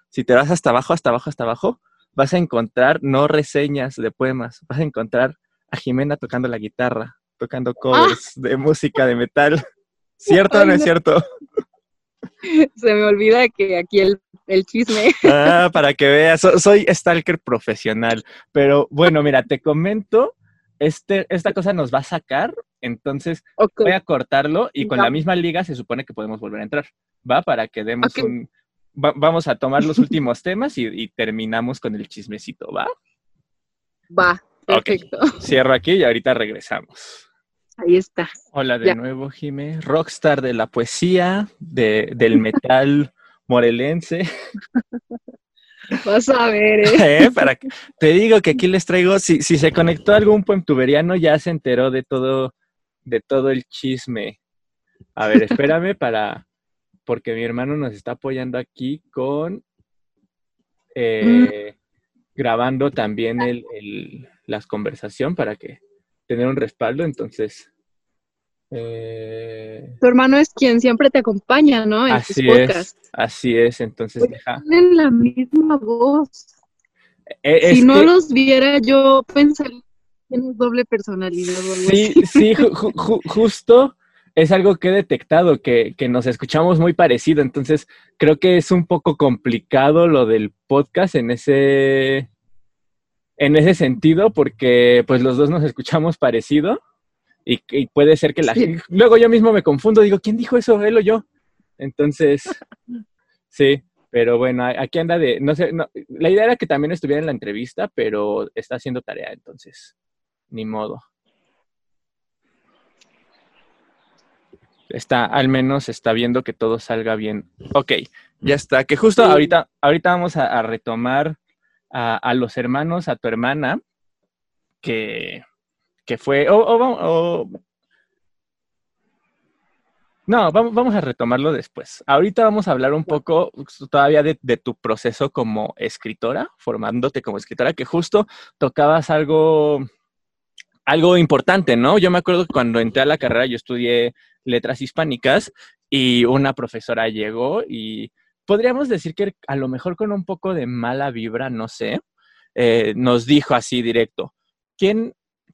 si te vas hasta abajo, hasta abajo, hasta abajo, vas a encontrar no reseñas de poemas, vas a encontrar a Jimena tocando la guitarra, tocando covers de música de metal. [laughs] ¿Cierto o no es cierto? [laughs] Se me olvida que aquí el, chisme. Ah, para que veas, soy stalker profesional. Pero bueno, mira, te comento, este, esta cosa nos va a sacar, entonces voy a cortarlo y con la misma liga se supone que podemos volver a entrar. ¿Va? Para que demos un... vamos a tomar los últimos temas y, terminamos con el chismecito, ¿va? Va, perfecto. Cierro aquí y ahorita regresamos. Ahí está. Hola de nuevo, Jimé. Rockstar de la poesía, de, del metal morelense. Vas a ver, ¿eh? [laughs] ¿Eh? Para que, te digo que aquí les traigo, si, si se conectó algún puentuberiano, ya se enteró de todo, de todo el chisme. A ver, espérame [laughs] para, porque mi hermano nos está apoyando aquí con eh, grabando también el, el, las conversación para que tener un respaldo, entonces... Eh, tu hermano es quien siempre te acompaña, ¿no? En así es, así es, entonces pues Tienen la misma voz. E, si no los viera, yo pensaría que tienes doble personalidad. sí, sí, justo es algo que he detectado, que, que, nos escuchamos muy parecido, entonces creo que es un poco complicado lo del podcast en ese, en ese sentido, porque pues los dos nos escuchamos parecido y, puede ser que la gente... Luego yo mismo me confundo, digo, ¿quién dijo eso, él o yo? Entonces, [laughs] sí, pero bueno, aquí anda de, no sé, la idea era que también estuviera en la entrevista, pero está haciendo tarea, entonces, ni modo. Está, al menos está viendo que todo salga bien. Ok, ya está, que justo ahorita, ahorita vamos a retomar a, los hermanos, a tu hermana, que, que fue, no, vamos, vamos, a retomarlo después. Ahorita vamos a hablar un poco todavía de, de, tu proceso como escritora, formándote como escritora, que justo tocabas algo, algo importante, ¿no? Yo me acuerdo que cuando entré a la carrera yo estudié letras hispánicas y una profesora llegó y podríamos decir que a lo mejor con un poco de mala vibra, no sé, eh, nos dijo así directo,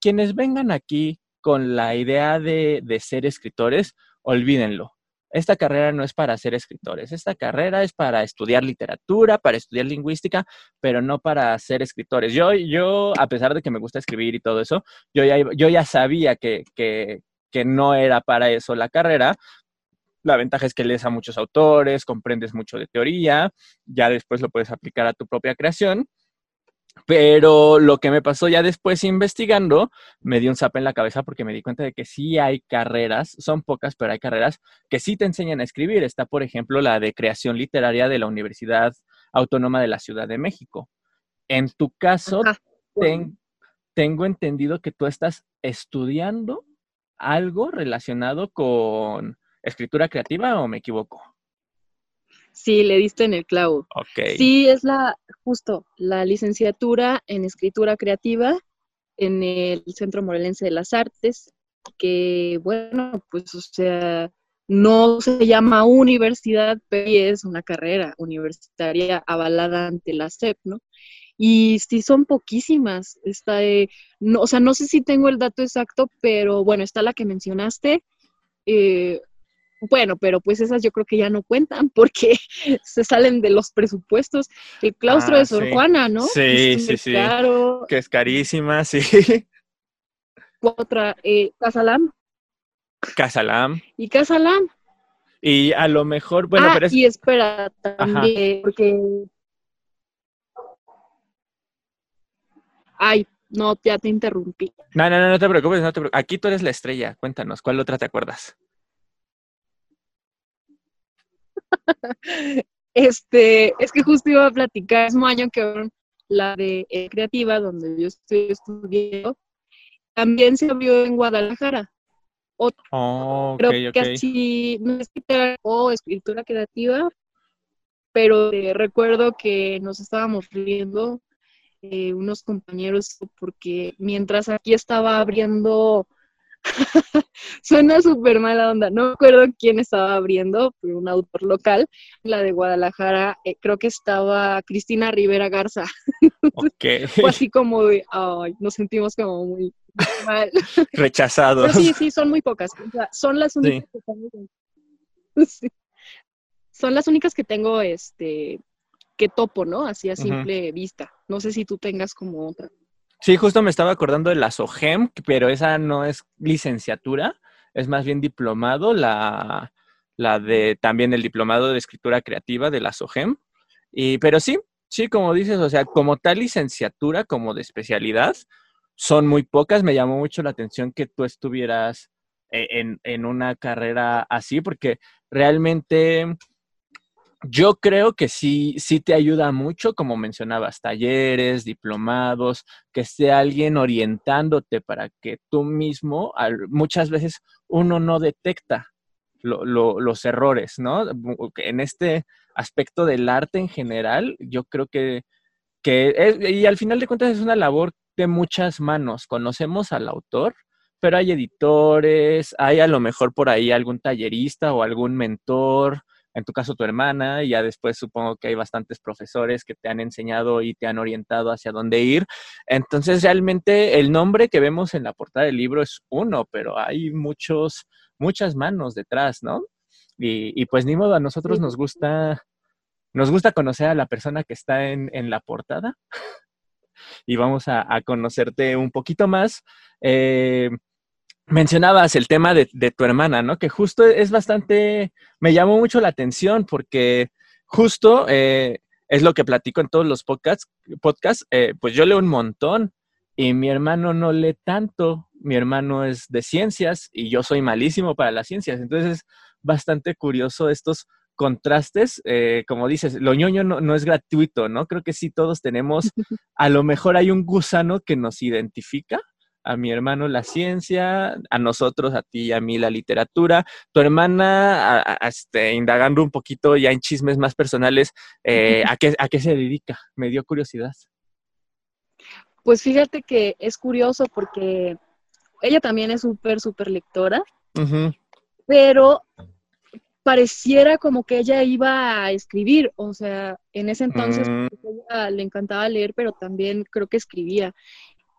quienes vengan aquí con la idea de, de ser escritores, olvídenlo. Esta carrera no es para ser escritores, esta carrera es para estudiar literatura, para estudiar lingüística, pero no para ser escritores. Yo, yo a pesar de que me gusta escribir y todo eso, yo ya, yo ya sabía que, que, que no era para eso la carrera, la ventaja es que lees a muchos autores, comprendes mucho de teoría, ya después lo puedes aplicar a tu propia creación. Pero lo que me pasó ya después investigando, me dio un zap en la cabeza porque me di cuenta de que sí hay carreras, son pocas, pero hay carreras que sí te enseñan a escribir. Está, por ejemplo, la de creación literaria de la Universidad Autónoma de la Ciudad de México. En tu caso, tengo entendido que tú estás estudiando algo relacionado con escritura creativa o me equivoco? Sí, le diste en el clavo. Ok. Sí, es la, justo, la licenciatura en escritura creativa en el Centro Morelense de las Artes, que bueno, pues o sea, no se llama universidad, pero es una carrera universitaria avalada ante la SEP, ¿no? Y sí son poquísimas. Está, no, o sea, no sé si tengo el dato exacto, pero bueno, está la que mencionaste. Eh, bueno, pero pues esas yo creo que ya no cuentan porque [laughs] se salen de los presupuestos. El claustro de ah, Sor Juana, ¿no? Sí, sí, sí. Que es carísima, sí. Otra, eh, Casalam. Casalam. Y Casalam. Y a lo mejor, bueno, ah, pero es... y espera, también, porque... Ay, no, ya te interrumpí. No, no, no, no te preocupes, no te preocupes. Aquí tú eres la estrella. Cuéntanos, ¿cuál otra te acuerdas? [laughs] este, es que justo iba a platicar, es un año que la de creativa, donde yo estoy estudiando, también se abrió en Guadalajara. oh, creo que así, no es o escritura creativa, pero eh, recuerdo que nos estábamos riendo eh, unos compañeros porque mientras aquí estaba abriendo [laughs] Suena súper mala onda. No me acuerdo quién estaba abriendo, pero un autor local, la de Guadalajara, eh, creo que estaba Cristina Rivera Garza. [laughs] Ok. Fue así como de, ay, nos sentimos como muy mal. [laughs] Rechazados. sí, sí, son muy pocas. son las únicas que tengo. Son las únicas que tengo, este, que topo, ¿no? Así a simple vista. No sé si tú tengas como otra. Sí, justo me estaba acordando de la SOGEM, pero esa no es licenciatura, es más bien diplomado, la, la de también el diplomado de escritura creativa de la SOGEM. Y, pero sí, sí, como dices, o sea, como tal licenciatura, como de especialidad, son muy pocas. Me llamó mucho la atención que tú estuvieras eh, en, en una carrera así, porque realmente yo creo que sí, sí te ayuda mucho, como mencionabas, talleres, diplomados, que esté alguien orientándote para que tú mismo, muchas veces uno no detecta los errores, ¿no? En este aspecto del arte en general, yo creo que, que y al final de cuentas es una labor de muchas manos. Conocemos al autor, pero hay editores, hay a lo mejor por ahí algún tallerista o algún mentor, en tu caso tu hermana, y ya después supongo que hay bastantes profesores que te han enseñado y te han orientado hacia dónde ir. Entonces, realmente el nombre que vemos en la portada del libro es uno, pero hay muchos, muchas manos detrás, ¿no? Y, pues ni modo, a nosotros nos gusta, nos gusta conocer a la persona que está en, la portada [laughs] y vamos a, a, conocerte un poquito más. Eh, mencionabas el tema de, tu hermana, ¿no? Que justo es bastante, me llamó mucho la atención porque justo eh, es lo que platico en todos los podcasts, podcasts eh, pues yo leo un montón y mi hermano no lee tanto, mi hermano es de ciencias y yo soy malísimo para las ciencias, entonces es bastante curioso estos contrastes, eh, como dices, lo ñoño no, no, es gratuito, ¿no? Creo que sí todos tenemos, [laughs] a lo mejor hay un gusano que nos identifica a mi hermano la ciencia, a nosotros, a ti y a mí la literatura. Tu hermana, este, indagando un poquito ya en chismes más personales, eh, [laughs] ¿a, qué, ¿a qué se dedica? Me dio curiosidad. Pues fíjate que es curioso porque ella también es súper, súper lectora, pero pareciera como que ella iba a escribir, o sea, en ese entonces mm. ella le encantaba leer, pero también creo que escribía.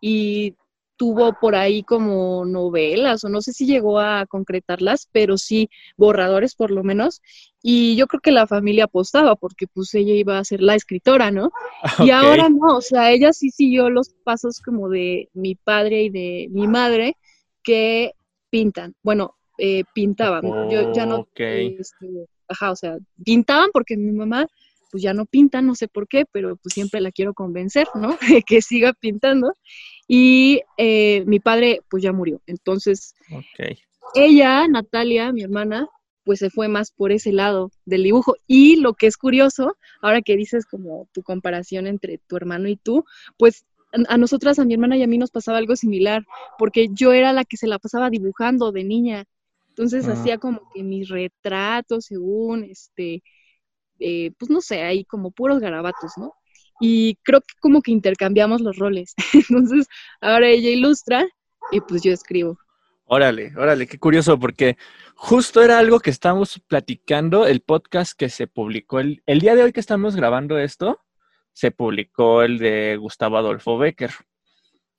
Y tuvo por ahí como novelas o no sé si llegó a concretarlas, pero sí borradores por lo menos. Y yo creo que la familia apostaba porque pues ella iba a ser la escritora, ¿no? Y ahora no, o sea, ella sí siguió los pasos como de mi padre y de mi madre que pintan. Bueno, eh, pintaban. Yo ya no... Este, ajá, o sea, pintaban porque mi mamá pues ya no pinta, no sé por qué, pero pues siempre la quiero convencer, ¿no? [laughs] que siga pintando. Y eh, mi padre, pues ya murió. Entonces, ella, Natalia, mi hermana, pues se fue más por ese lado del dibujo. Y lo que es curioso, ahora que dices como tu comparación entre tu hermano y tú, pues a nosotras, a mi hermana y a mí nos pasaba algo similar, porque yo era la que se la pasaba dibujando de niña. Entonces ah. hacía como que mis retratos, según, este, eh, pues no sé, ahí como puros garabatos, ¿no? Y creo que como que intercambiamos los roles. [laughs] Entonces, ahora ella ilustra y pues yo escribo. Órale, órale, qué curioso, porque justo era algo que estamos platicando, el podcast que se publicó el, el día de hoy que estamos grabando esto, se publicó el de Gustavo Adolfo Becker.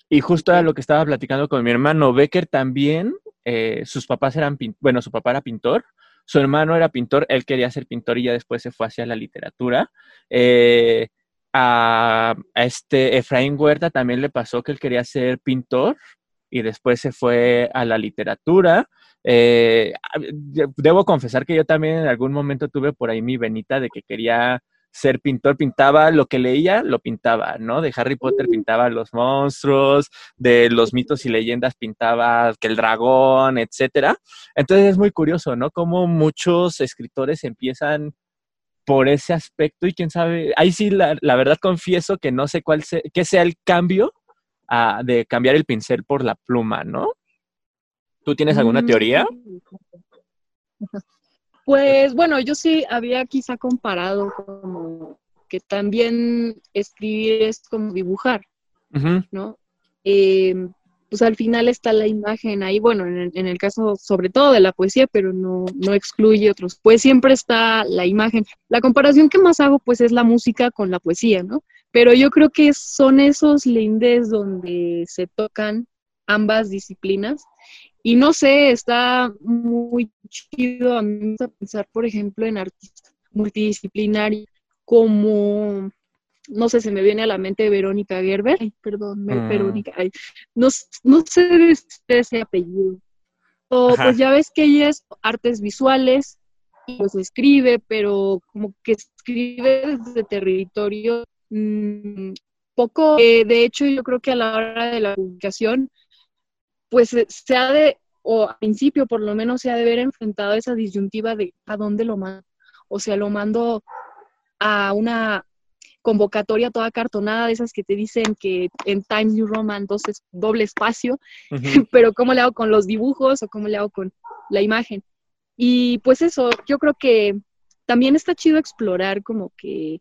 Y justo era lo que estaba platicando con mi hermano. Becker también, eh, sus papás eran, bueno, su papá era pintor, su hermano era pintor, él quería ser pintor y ya después se fue hacia la literatura. Eh, a, este Efraín Huerta también le pasó que él quería ser pintor y después se fue a la literatura. Eh, debo confesar que yo también en algún momento tuve por ahí mi venita de que quería ser pintor, pintaba lo que leía, lo pintaba, ¿no? De Harry Potter pintaba los monstruos, de los mitos y leyendas pintaba que el dragón, etcétera. Entonces es muy curioso, ¿no? Cómo muchos escritores empiezan por ese aspecto y quién sabe, ahí sí la, verdad confieso que no sé cuál sea, qué sea el cambio ah, de cambiar el pincel por la pluma, ¿no? ¿Tú tienes alguna mm, teoría? [laughs] Pues bueno, yo sí había quizá comparado como que también escribir es como dibujar, ¿no? Em, pues al final está la imagen ahí, bueno, en el, caso sobre todo de la poesía, pero no, no excluye otros, pues siempre está la imagen. La comparación que más hago pues es la música con la poesía, ¿no? Pero yo creo que son esos lindes donde se tocan ambas disciplinas y no sé, está muy chido a mí pensar, por ejemplo, en artistas multidisciplinarios como, no sé, se me viene a la mente Verónica Gerber. Ay, perdón, mm. Verónica. no, sé de ese apellido. O pues ya ves que ella es artes visuales y pues escribe, pero como que escribe desde territorio mm, poco. Eh, de hecho, yo creo que a la hora de la publicación pues eh, se ha de, o al principio por lo menos se ha de haber enfrentado esa disyuntiva de a dónde lo mando. O sea, lo mando a una convocatoria toda cartonada de esas que te dicen que en Times New Roman entonces doble espacio, [laughs] pero ¿cómo le hago con los dibujos o cómo le hago con la imagen? Y pues eso, yo creo que también está chido explorar como que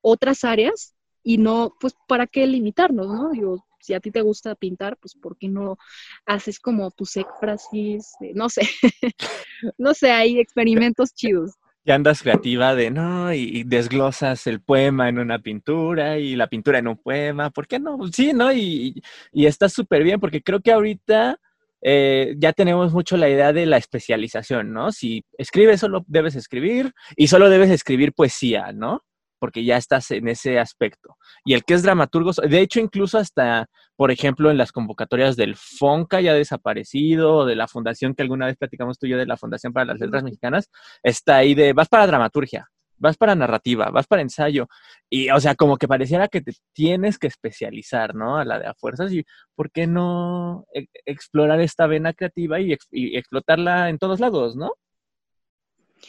otras áreas y no, pues, ¿para qué limitarnos, no? Digo, si a ti te gusta pintar, pues ¿por qué no haces como tus éfrasis? No sé, [laughs] no sé, hay experimentos chidos. Y andas creativa de, no, y, desglosas el poema en una pintura y la pintura en un poema, ¿por qué no? Sí, ¿no? Y, y está súper bien porque creo que ahorita... Eh, ya tenemos mucho la idea de la especialización, ¿no? Si escribes, solo debes escribir y solo debes escribir poesía, ¿no? Porque ya estás en ese aspecto. Y el que es dramaturgo, de hecho, incluso hasta, por ejemplo, en las convocatorias del FONCA ya desaparecido, de la fundación que alguna vez platicamos tú y yo de la Fundación para las Letras Mexicanas, está ahí de, vas para dramaturgia, vas para narrativa, vas para ensayo. Y, o sea, como que pareciera que te tienes que especializar, ¿no? A la de a fuerzas. ¿Y por qué no e-, explorar esta vena creativa y, y explotarla en todos lados, ¿no?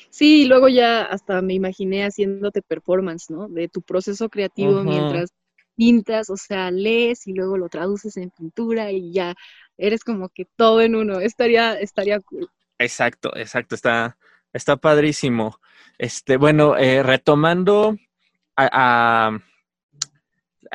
Sí, luego ya hasta me imaginé haciéndote performance, ¿no? De tu proceso creativo mientras pintas, o sea, lees y luego lo traduces en pintura y ya eres como que todo en uno. Estaría, estaría cool. Exacto, exacto, está, está padrísimo. Este, bueno, eh, retomando a,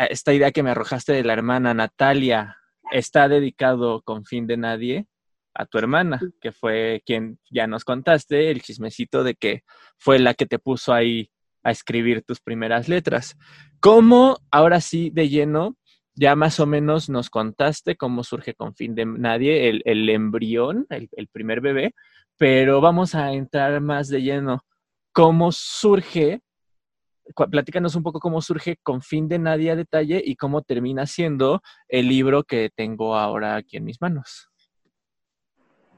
esta idea que me arrojaste de la hermana Natalia, está dedicado con fin de nadie a tu hermana, que fue quien ya nos contaste el chismecito de que fue la que te puso ahí a escribir tus primeras letras. ¿Cómo, ahora sí, de lleno, ya más o menos nos contaste cómo surge con fin de nadie el, embrión, el, el, primer bebé, pero vamos a entrar más de lleno. ¿Cómo surge? Platícanos un poco cómo surge con fin de nadie a detalle y cómo termina siendo el libro que tengo ahora aquí en mis manos.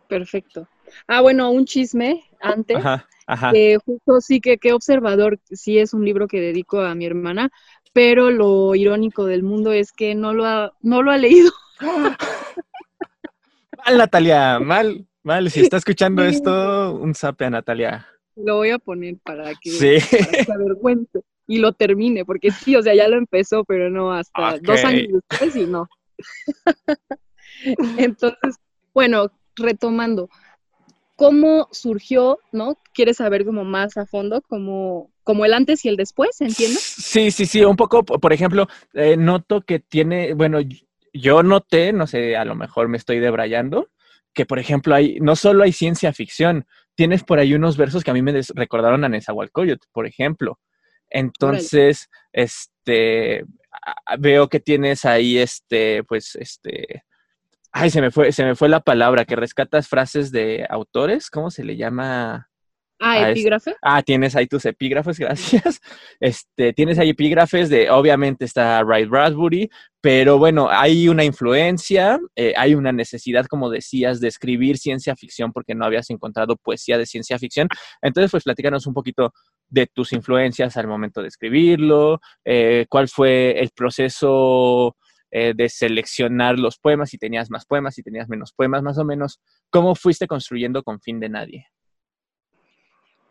Perfecto. Ah, bueno, un chisme antes. Ajá, justo sí que qué observador, sí es un libro que dedico a mi hermana, pero lo irónico del mundo es que no lo ha, no lo ha leído. [laughs] mal, Natalia, mal, mal. Si está escuchando esto, un sape a Natalia. Lo voy a poner para que, sí. se avergüence y lo termine, porque sí, o sea, ya lo empezó, pero no hasta dos años después y no. [laughs] Entonces, bueno, retomando, ¿cómo surgió, no? ¿Quieres saber como más a fondo, como, como el antes y el después, entiendo? Sí, sí, sí, un poco, por ejemplo, eh, noto que tiene, bueno, yo noté, no sé, a lo mejor me estoy debrayando, que por ejemplo hay, no solo hay ciencia ficción, tienes por ahí unos versos que a mí me recordaron a Nezahualcóyotl, por ejemplo. Entonces, este, veo que tienes ahí, este, pues, este, Ay, se me fue, se me fue la palabra, que rescatas frases de autores, ¿cómo se le llama? Ah, epígrafe. Ah, tienes ahí tus epígrafes, [laughs] gracias. Este, tienes ahí epígrafes de, obviamente está Ray Bradbury, pero bueno, hay una influencia, eh, hay una necesidad, como decías, de escribir ciencia ficción porque no habías encontrado poesía de ciencia ficción. Entonces, pues platícanos un poquito de tus influencias al momento de escribirlo, eh, cuál fue el proceso eh, de seleccionar los poemas, si tenías más poemas, si tenías menos poemas, más o menos, ¿cómo fuiste construyendo con fin de nadie?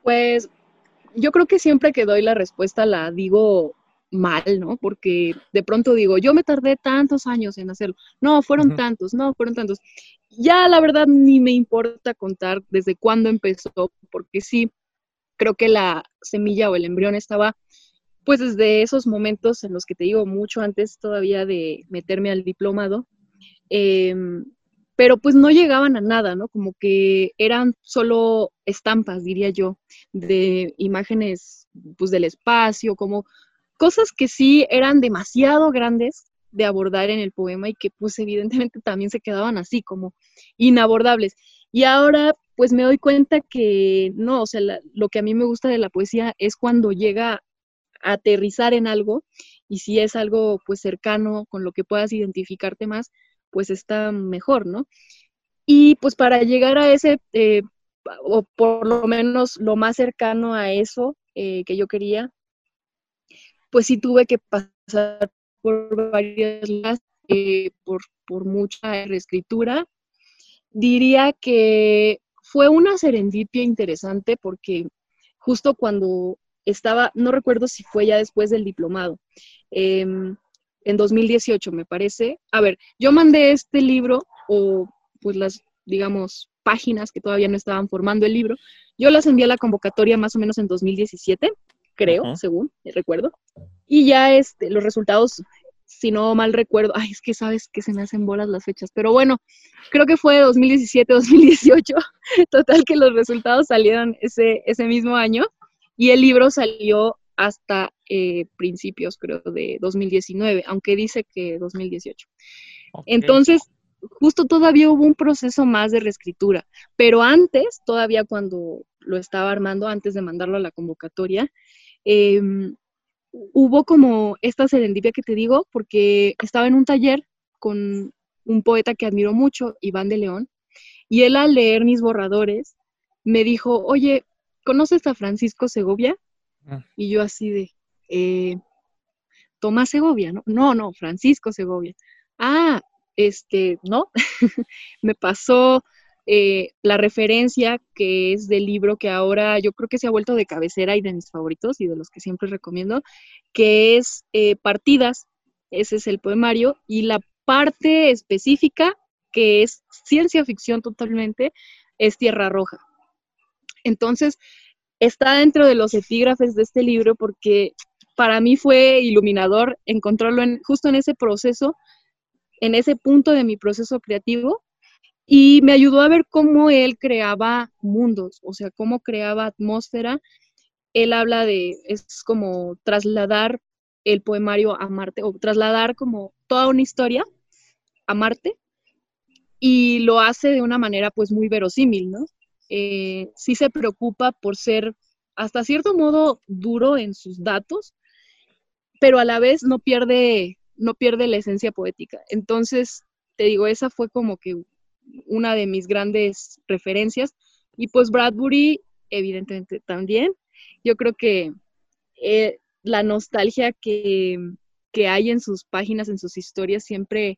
Pues yo creo que siempre que doy la respuesta la digo mal, ¿no? Porque de pronto digo, yo me tardé tantos años en hacerlo. No, fueron tantos, no, fueron tantos. Ya la verdad ni me importa contar desde cuándo empezó, porque sí, creo que la semilla o el embrión estaba pues desde esos momentos en los que te digo mucho antes todavía de meterme al diplomado. Eh, pero pues no llegaban a nada, ¿no? Como que eran solo estampas, diría yo, de imágenes pues del espacio, como cosas que sí eran demasiado grandes de abordar en el poema y que pues evidentemente también se quedaban así como inabordables. Y ahora pues me doy cuenta que no, o sea, lo que a mí me gusta de la poesía es cuando llega aterrizar en algo y si es algo pues cercano con lo que puedas identificarte más, pues está mejor, ¿no? Y pues para llegar a ese, eh, o por lo menos lo más cercano a eso eh, que yo quería, pues sí tuve que pasar por varias eh, por, por mucha reescritura. Diría que fue una serendipia interesante porque justo cuando estaba, no recuerdo si fue ya después del diplomado, em, en 2018, me parece. A ver, yo mandé este libro, o pues las, digamos, páginas que todavía no estaban formando el libro, yo las envié a la convocatoria más o menos en 2017, creo, según recuerdo. Y ya este, los resultados, si no mal recuerdo, ay, es que sabes que se me hacen bolas las fechas, pero bueno, creo que fue 2017, 2018, [laughs] total que los resultados salieron ese, ese mismo año y el libro salió hasta eh, principios, creo, de 2019, aunque dice que 2018. Entonces, justo todavía hubo un proceso más de reescritura, pero antes, todavía cuando lo estaba armando, antes de mandarlo a la convocatoria, em, hubo como esta serendipia que te digo, porque estaba en un taller con un poeta que admiro mucho, Iván de León, y él al leer mis borradores me dijo, oye, ¿conoces a Francisco Segovia? Ah. Y yo así de, eh, Tomás Segovia, ¿no? No, no, Francisco Segovia. Ah, este, no, [laughs] me pasó eh, la referencia que es del libro que ahora yo creo que se ha vuelto de cabecera y de mis favoritos y de los que siempre recomiendo, que es eh, Partidas, ese es el poemario, y la parte específica, que es ciencia ficción totalmente, es Tierra Roja. Entonces, está dentro de los epígrafes de este libro porque para mí fue iluminador encontrarlo en, justo en ese proceso, en ese punto de mi proceso creativo y me ayudó a ver cómo él creaba mundos, o sea, cómo creaba atmósfera. Él habla de, es como trasladar el poemario a Marte, o trasladar como toda una historia a Marte, y lo hace de una manera pues muy verosímil, ¿no? Eh, sí se preocupa por ser hasta cierto modo duro en sus datos, pero a la vez no pierde, no pierde la esencia poética. Entonces, te digo, esa fue como que una de mis grandes referencias. Y pues Bradbury, evidentemente también. Yo creo que eh, la nostalgia que, que, hay en sus páginas, en sus historias, siempre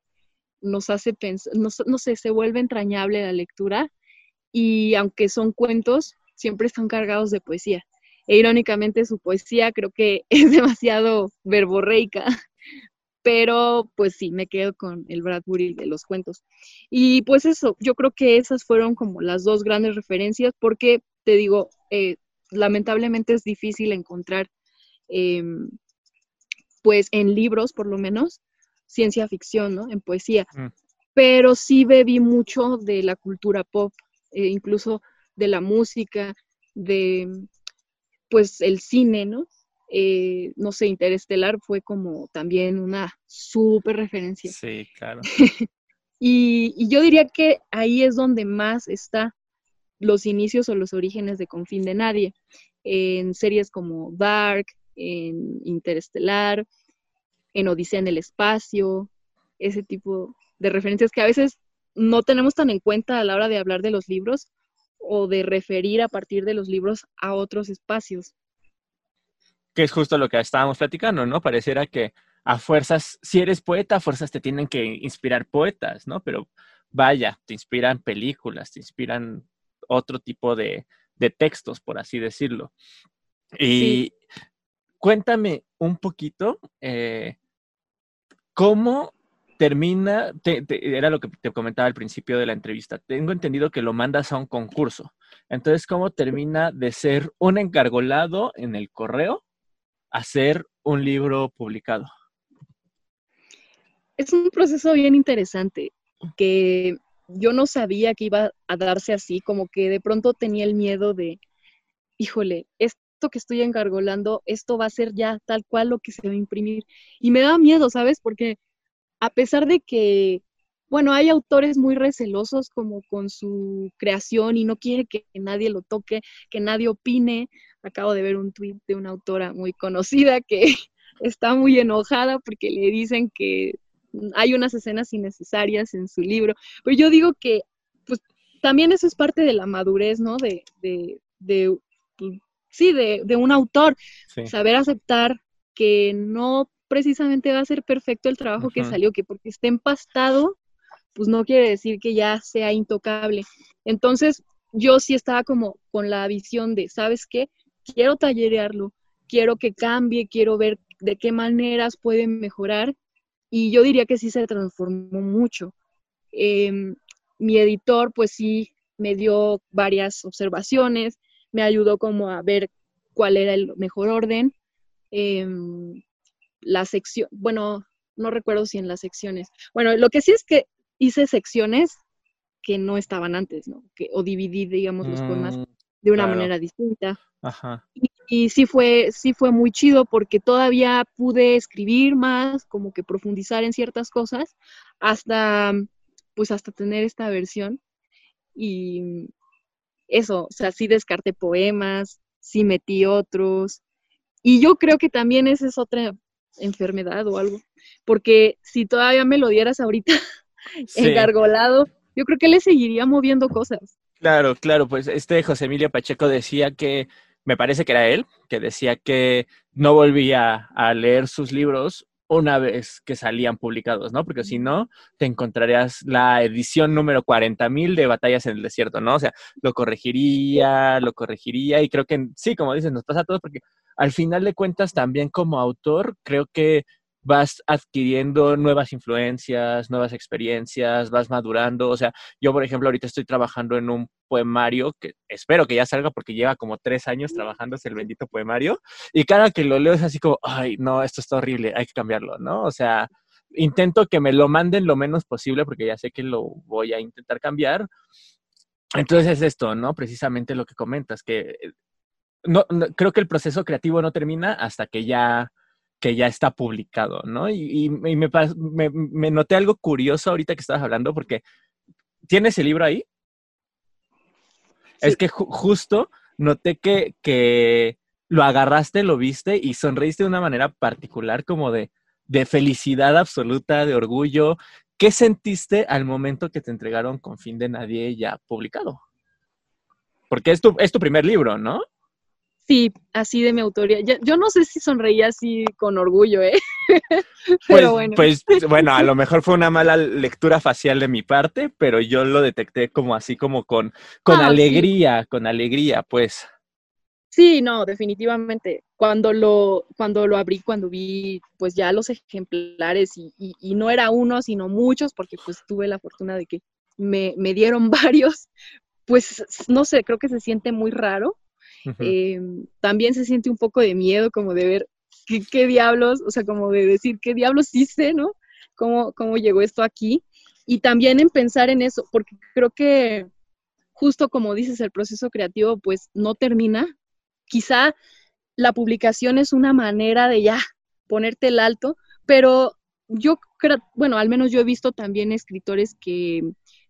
nos hace pensar, no, no sé, se vuelve entrañable la lectura y aunque son cuentos, siempre están cargados de poesía. E irónicamente su poesía creo que [laughs] es demasiado verborreica, [laughs] pero pues sí, me quedo con el Bradbury de los cuentos. Y pues eso, yo creo que esas fueron como las dos grandes referencias, porque te digo, eh, lamentablemente es difícil encontrar, em, pues en libros por lo menos, ciencia ficción, ¿no? En poesía. Mm. Pero sí bebí mucho de la cultura pop eh, incluso de la música, de pues el cine, ¿no? Eh, no sé, Interestelar fue como también una súper referencia. Sí, claro. [laughs] y, yo diría que ahí es donde más está los inicios o los orígenes de Confín de Nadie, en series como Dark, en Interestelar, en Odisea en el Espacio, ese tipo de referencias que a veces no tenemos tan en cuenta a la hora de hablar de los libros o de referir a partir de los libros a otros espacios. Que es justo lo que estábamos platicando, ¿no? Pareciera que a fuerzas, si eres poeta, a fuerzas te tienen que inspirar poetas, ¿no? Pero vaya, te inspiran películas, te inspiran otro tipo de, textos, por así decirlo. Y cuéntame un poquito eh, cómo termina, era lo que te comentaba al principio de la entrevista, tengo entendido que lo mandas a un concurso. Entonces, ¿cómo termina de ser un encargolado en el correo a ser un libro publicado? Es un proceso bien interesante que yo no sabía que iba a darse así, como que de pronto tenía el miedo de, híjole, esto que estoy engargolando, esto va a ser ya tal cual lo que se va a imprimir. Y me da miedo, ¿sabes? Porque a pesar de que, bueno, hay autores muy recelosos como con su creación y no quiere que nadie lo toque, que nadie opine. Acabo de ver un tuit de una autora muy conocida que [laughs] está muy enojada porque le dicen que hay unas escenas innecesarias en su libro. Pero yo digo que, pues, también eso es parte de la madurez, ¿no? De, de, de pues, sí, de, de, un autor. Saber aceptar que no precisamente va a ser perfecto el trabajo que salió, que porque esté empastado, pues no quiere decir que ya sea intocable. Entonces, yo sí estaba como con la visión de, ¿sabes qué? Quiero tallerearlo, quiero que cambie, quiero ver de qué maneras puede mejorar y yo diría que sí se transformó mucho. Em, mi editor, pues sí, me dio varias observaciones, me ayudó como a ver cuál era el mejor orden. Em, la sección, bueno, no recuerdo si en las secciones. Bueno, lo que sí es que hice secciones que no estaban antes, ¿no? Que, o dividí, digamos, los poemas mm, de una manera distinta. Ajá. Y, sí fue, sí fue muy chido porque todavía pude escribir más, como que profundizar en ciertas cosas, hasta, pues hasta tener esta versión. Y eso, o sea, sí descarté poemas, sí metí otros. Y yo creo que también esa es otra enfermedad o algo, porque si todavía me lo dieras ahorita [laughs] engargolado, yo creo que le seguiría moviendo cosas. Claro, claro, pues este José Emilio Pacheco decía que me parece que era él, que decía que no volvía a leer sus libros una vez que salían publicados, ¿no? Porque si no, te encontrarías la edición número 40.000 de Batallas en el Desierto, ¿no? O sea, lo corregiría, lo corregiría y creo que sí, como dices, nos pasa a todos porque al final de cuentas también como autor creo que vas adquiriendo nuevas influencias, nuevas experiencias, vas madurando. O sea, yo, por ejemplo, ahorita estoy trabajando en un poemario que espero que ya salga porque lleva como tres años trabajando el bendito poemario. Y cada que lo leo es así como, ay, no, esto está horrible, hay que cambiarlo, ¿no? O sea, intento que me lo manden lo menos posible porque ya sé que lo voy a intentar cambiar. Entonces es esto, ¿no? Precisamente lo que comentas, que no, creo que el proceso creativo no termina hasta que ya que ya está publicado, ¿no? Y, me, me, noté algo curioso ahorita que estabas hablando, porque ¿tienes el libro ahí? Es que justo noté que, que lo agarraste, lo viste y sonreíste de una manera particular, como de, de felicidad absoluta, de orgullo. ¿Qué sentiste al momento que te entregaron con fin de nadie ya publicado? Porque es tu, es tu primer libro, ¿no? Sí, así de mi autoría. Yo, no sé si sonreía así con orgullo, ¿eh? [laughs] pero pues, bueno. Pues bueno, a lo mejor fue una mala lectura facial de mi parte, pero yo lo detecté como así, como con, con ah, alegría, con alegría, pues. Sí, no, definitivamente. Cuando lo, cuando lo abrí, cuando vi pues ya los ejemplares y, y, no era uno, sino muchos, porque pues tuve la fortuna de que me, me dieron [laughs] varios, pues no sé, creo que se siente muy raro eh, también se siente un poco de miedo como de ver qué, diablos, o sea, como de decir qué diablos hice, ¿no? ¿Cómo, ¿Cómo llegó esto aquí? Y también en pensar en eso, porque creo que justo como dices, el proceso creativo pues no termina. Quizá la publicación es una manera de ya ponerte el alto, pero yo creo, bueno, al menos yo he visto también escritores que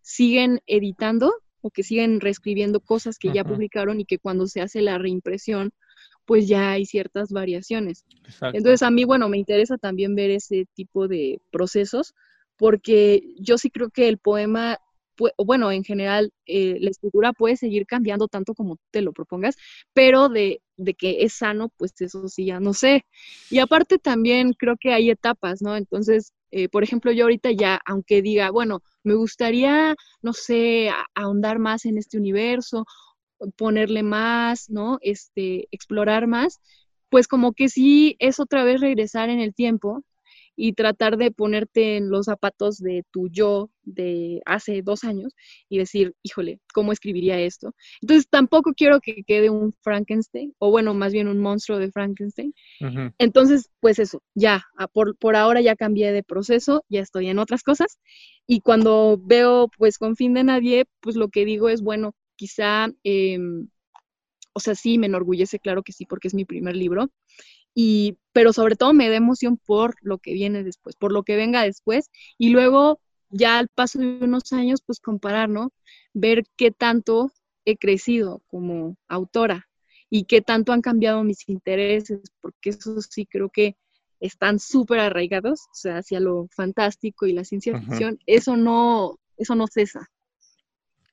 siguen editando o que siguen reescribiendo cosas que ya publicaron y que cuando se hace la reimpresión, pues ya hay ciertas variaciones. Entonces a mí, bueno, me interesa también ver ese tipo de procesos porque yo sí creo que el poema bueno, en general, eh, la escritura puede seguir cambiando tanto como te lo propongas, pero de, que es sano, pues eso sí ya no sé. Y aparte también creo que hay etapas, ¿no? Entonces, eh, por ejemplo, yo ahorita ya, aunque diga, bueno, me gustaría, no sé, ahondar más en este universo, ponerle más, ¿no? Este, explorar más, pues como que sí es otra vez regresar en el tiempo y tratar de ponerte en los zapatos de tu yo de hace dos años y decir, híjole, ¿cómo escribiría esto? Entonces tampoco quiero que quede un Frankenstein, o bueno, más bien un monstruo de Frankenstein. Entonces, pues eso, ya, por, por ahora ya cambié de proceso, ya estoy en otras cosas. Y cuando veo, pues, con fin de nadie, pues lo que digo es, bueno, quizá... Em, o sea, sí, me enorgullece, claro que sí, porque es mi primer libro, y, pero sobre todo me da emoción por lo que viene después, por lo que venga después, y luego ya al paso de unos años, pues comparar, ¿no? Ver qué tanto he crecido como autora y qué tanto han cambiado mis intereses, porque eso sí creo que están súper arraigados, o sea, hacia lo fantástico y la ciencia ficción, eso no, eso no cesa.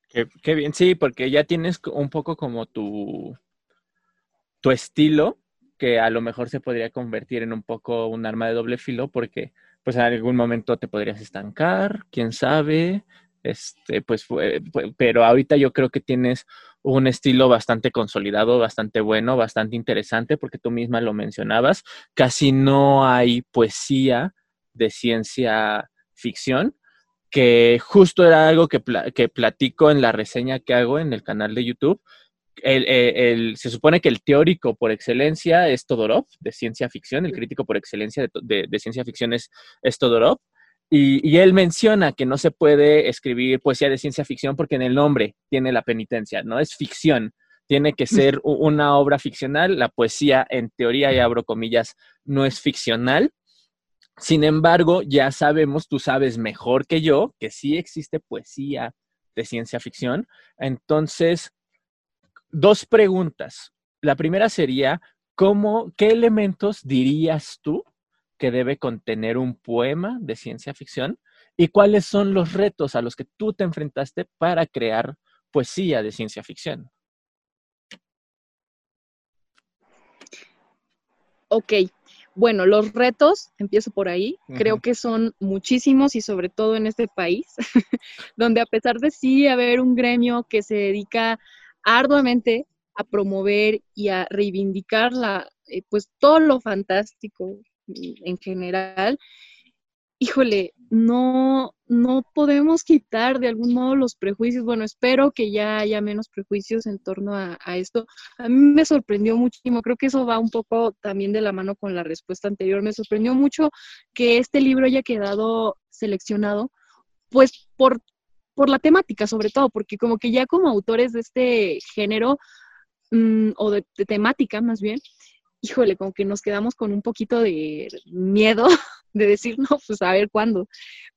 Qué, qué, bien, sí, porque ya tienes un poco como tu, tu estilo que a lo mejor se podría convertir en un poco un arma de doble filo porque pues en algún momento te podrías estancar, quién sabe, este, pues, pero ahorita yo creo que tienes un estilo bastante consolidado, bastante bueno, bastante interesante, porque tú misma lo mencionabas, casi no hay poesía de ciencia ficción, que justo era algo que, que platico en la reseña que hago en el canal de YouTube, el, se supone que el teórico por excelencia es Todorov, de ciencia ficción, el crítico por excelencia de, ciencia ficción es, Todorov, y, él menciona que no se puede escribir poesía de ciencia ficción porque en el nombre tiene la penitencia, no es ficción, tiene que ser una obra ficcional, la poesía en teoría, y abro comillas, no es ficcional. Sin embargo, ya sabemos, tú sabes mejor que yo, que sí existe poesía de ciencia ficción. Entonces, dos preguntas. La primera sería, ¿cómo, ¿qué elementos dirías tú que debe contener un poema de ciencia ficción? ¿Y cuáles son los retos a los que tú te enfrentaste para crear poesía de ciencia ficción? Ok, bueno, los retos, empiezo por ahí, creo que son muchísimos y sobre todo en este país, [laughs] donde a pesar de sí haber un gremio que se dedica arduamente a promover y a reivindicar la, eh, pues todo lo fantástico en general, híjole, no, no podemos quitar de algún modo los prejuicios. Bueno, espero que ya haya menos prejuicios en torno a, esto. A mí me sorprendió muchísimo, creo que eso va un poco también de la mano con la respuesta anterior. Me sorprendió mucho que este libro haya quedado seleccionado, pues por por la temática sobre todo, porque como que ya como autores de este género, mm, o de, temática más bien, híjole, como que nos quedamos con un poquito de miedo [laughs] de decir, no, pues a ver cuándo.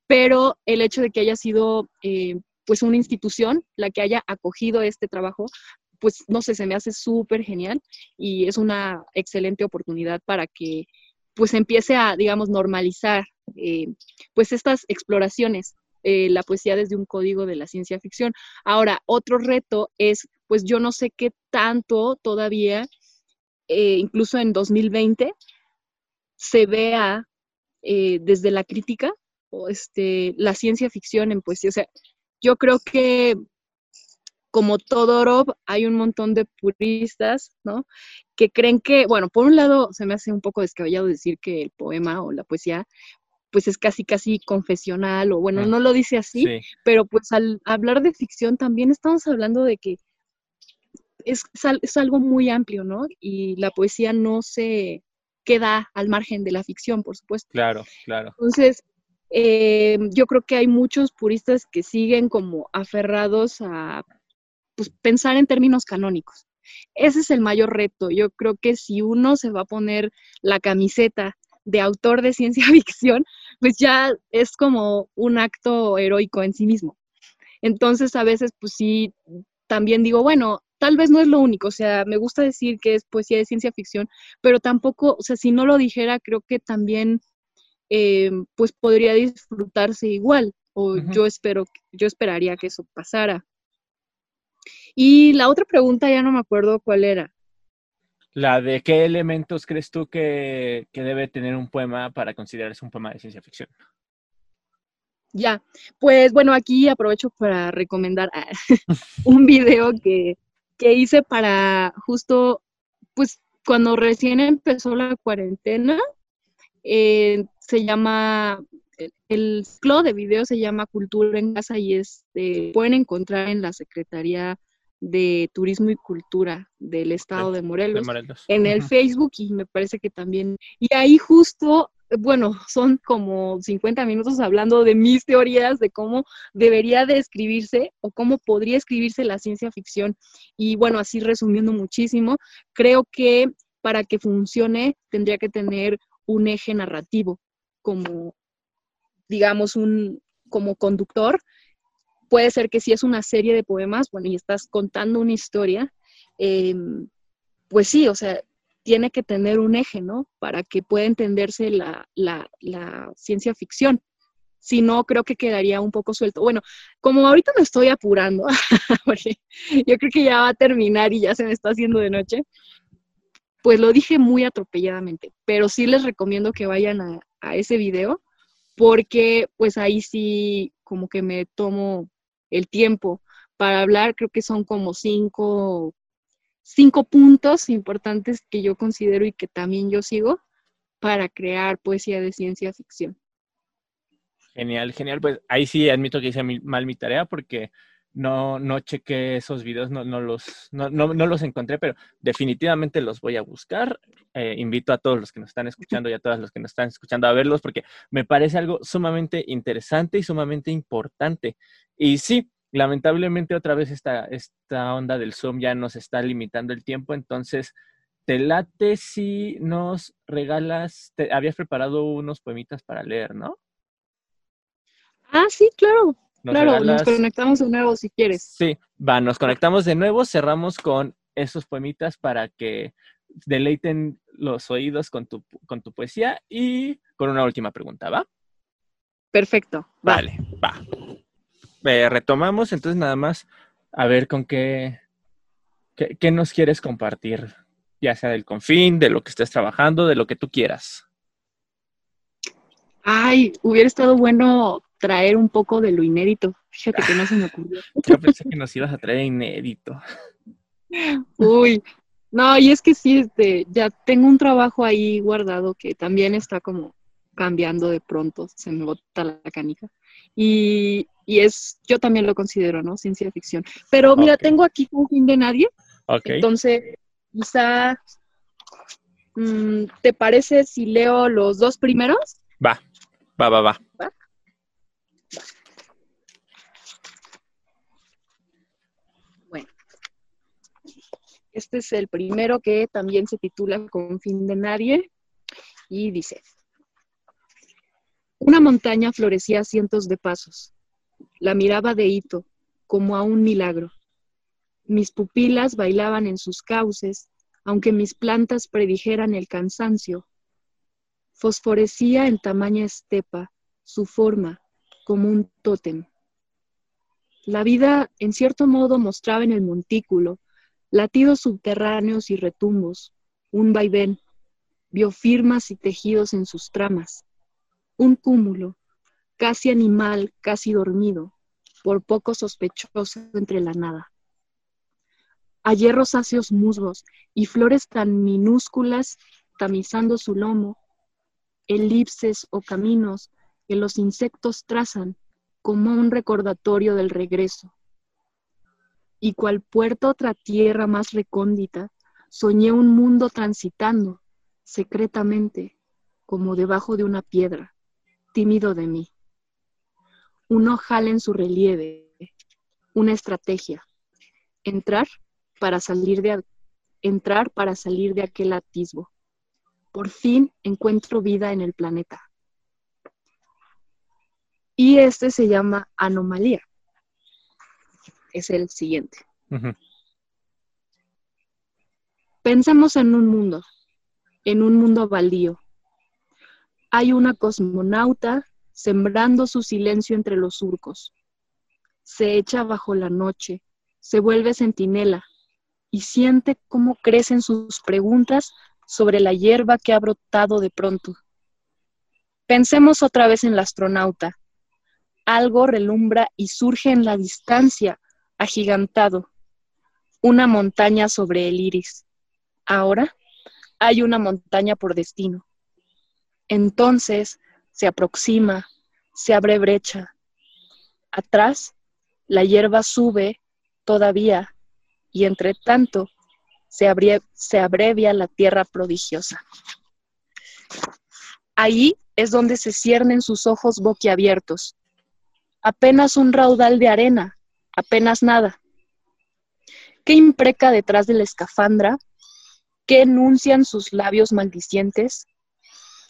Pero el hecho de que haya sido eh, pues una institución la que haya acogido este trabajo, pues no sé, se me hace súper genial y es una excelente oportunidad para que pues empiece a, digamos, normalizar eh, pues estas exploraciones eh, la poesía desde un código de la ciencia ficción. Ahora, otro reto es, pues yo no sé qué tanto todavía, eh, incluso en 2020, se vea eh, desde la crítica o este, la ciencia ficción en poesía. O sea, yo creo que como Todorov, hay un montón de puristas, ¿no? Que creen que, bueno, por un lado se me hace un poco descabellado decir que el poema o la poesía pues es casi casi confesional o bueno, no lo dice así, pero pues al hablar de ficción también estamos hablando de que es, es, algo muy amplio, ¿no? Y la poesía no se queda al margen de la ficción, por supuesto. Claro, claro. Entonces, eh, yo creo que hay muchos puristas que siguen como aferrados a pues, pensar en términos canónicos. Ese es el mayor reto. Yo creo que si uno se va a poner la camiseta de autor de ciencia [laughs] ficción, pues ya es como un acto heroico en sí mismo. Entonces, a veces, pues sí, también digo, bueno, tal vez no es lo único, o sea, me gusta decir que es poesía de ciencia ficción, pero tampoco, o sea, si no lo dijera, creo que también, eh, pues podría disfrutarse igual, o yo espero, yo esperaría que eso pasara. Y la otra pregunta ya no me acuerdo cuál era. La de qué elementos crees tú que, que debe tener un poema para considerarse un poema de ciencia ficción. Ya, pues bueno, aquí aprovecho para recomendar ah, [laughs] un video que, hice para justo, pues cuando recién empezó la cuarentena, eh, se llama, el ciclo de video se llama Cultura en Casa y este, pueden encontrar en la Secretaría de Turismo y Cultura del Estado de Morelos, en el Facebook y me parece que también, y ahí justo bueno, son como 50 minutos hablando de mis teorías de cómo debería de escribirse o cómo podría escribirse la ciencia ficción. Y bueno, así resumiendo muchísimo, creo que para que funcione tendría que tener un eje narrativo como, digamos, un como conductor. Puede ser que si es una serie de poemas, bueno, y estás contando una historia, em, pues sí, o sea, tiene que tener un eje, ¿no? Para que pueda entenderse la, ciencia ficción. Si no, creo que quedaría un poco suelto. Bueno, como ahorita me estoy apurando, [laughs] yo creo que ya va a terminar y ya se me está haciendo de noche, pues lo dije muy atropelladamente, pero sí les recomiendo que vayan a, a ese video porque pues ahí sí como que me tomo el tiempo para hablar, creo que son como cinco cinco puntos importantes que yo considero y que también yo sigo para crear poesía de ciencia ficción. Genial, genial. Pues ahí sí admito que hice mal mi tarea porque no, no chequé esos videos, no, no los, no, los encontré, pero definitivamente los voy a buscar. Eh, invito a todos los que nos están escuchando y a todas los que nos están escuchando a verlos porque me parece algo sumamente interesante y sumamente importante. Y sí, lamentablemente otra vez esta, esta onda del Zoom ya nos está limitando el tiempo, entonces te late si nos regalas, te habías preparado unos poemitas para leer, ¿no? Ah, sí, claro. Claro, nos conectamos de nuevo si quieres. Sí, va, nos conectamos de nuevo, cerramos con esos poemitas para que deleiten los oídos con tu, con tu poesía y con una última pregunta, ¿va? Perfecto. Vale, va. Eh, retomamos, entonces nada más a ver con qué, qué, nos quieres compartir, ya sea del confín, de lo que estés trabajando, de lo que tú quieras. Ay, hubiera estado bueno traer un poco de lo inédito. Fíjate que no se me ocurrió. [laughs] Yo pensé que nos ibas a traer inédito. Uy, no, y es que sí, este, ya tengo un trabajo ahí guardado que también está como cambiando de pronto, se me bota la canica. Y, es, yo también lo considero, ¿no? Ciencia ficción. Pero mira, tengo aquí un fin de nadie. Entonces, quizá, mm, ¿te parece si leo los dos primeros? Va, va, va, va. Bueno, este es el primero que también se titula Con fin de nadie y dice, una montaña florecía a cientos de pasos. La miraba de hito, como a un milagro. Mis pupilas bailaban en sus cauces, aunque mis plantas predijeran el cansancio. Fosforecía en tamaña estepa, su forma, como un tótem. La vida, en cierto modo, mostraba en el montículo latidos subterráneos y retumbos, un vaivén, biofirmas y tejidos en sus tramas un cúmulo, casi animal, casi dormido, por poco sospechoso entre la nada. Hallé rosáceos musgos y flores tan minúsculas tamizando su lomo, elipses o caminos que los insectos trazan como un recordatorio del regreso. Y cual puerta otra tierra más recóndita, soñé un mundo transitando secretamente como debajo de una piedra tímido de mí. Un ojal en su relieve, una estrategia. Entrar para salir de entrar para salir de aquel atisbo. Por fin encuentro vida en el planeta. Y este se llama anomalía. Es el siguiente. Pensemos en un mundo, en un mundo baldío. Hay una cosmonauta sembrando su silencio entre los surcos. Se echa bajo la noche, se vuelve centinela y siente cómo crecen sus preguntas sobre la hierba que ha brotado de pronto. Pensemos otra vez en la astronauta. Algo relumbra y surge en la distancia, agigantado. Una montaña sobre el iris. Ahora hay una montaña por destino. Entonces se aproxima, se abre brecha. Atrás, la hierba sube todavía y entre tanto se, se abrevia la tierra prodigiosa. Ahí es donde se ciernen sus ojos boquiabiertos. Apenas un raudal de arena, apenas nada. ¿Qué impreca detrás de la escafandra? ¿Qué enuncian sus labios maldicientes?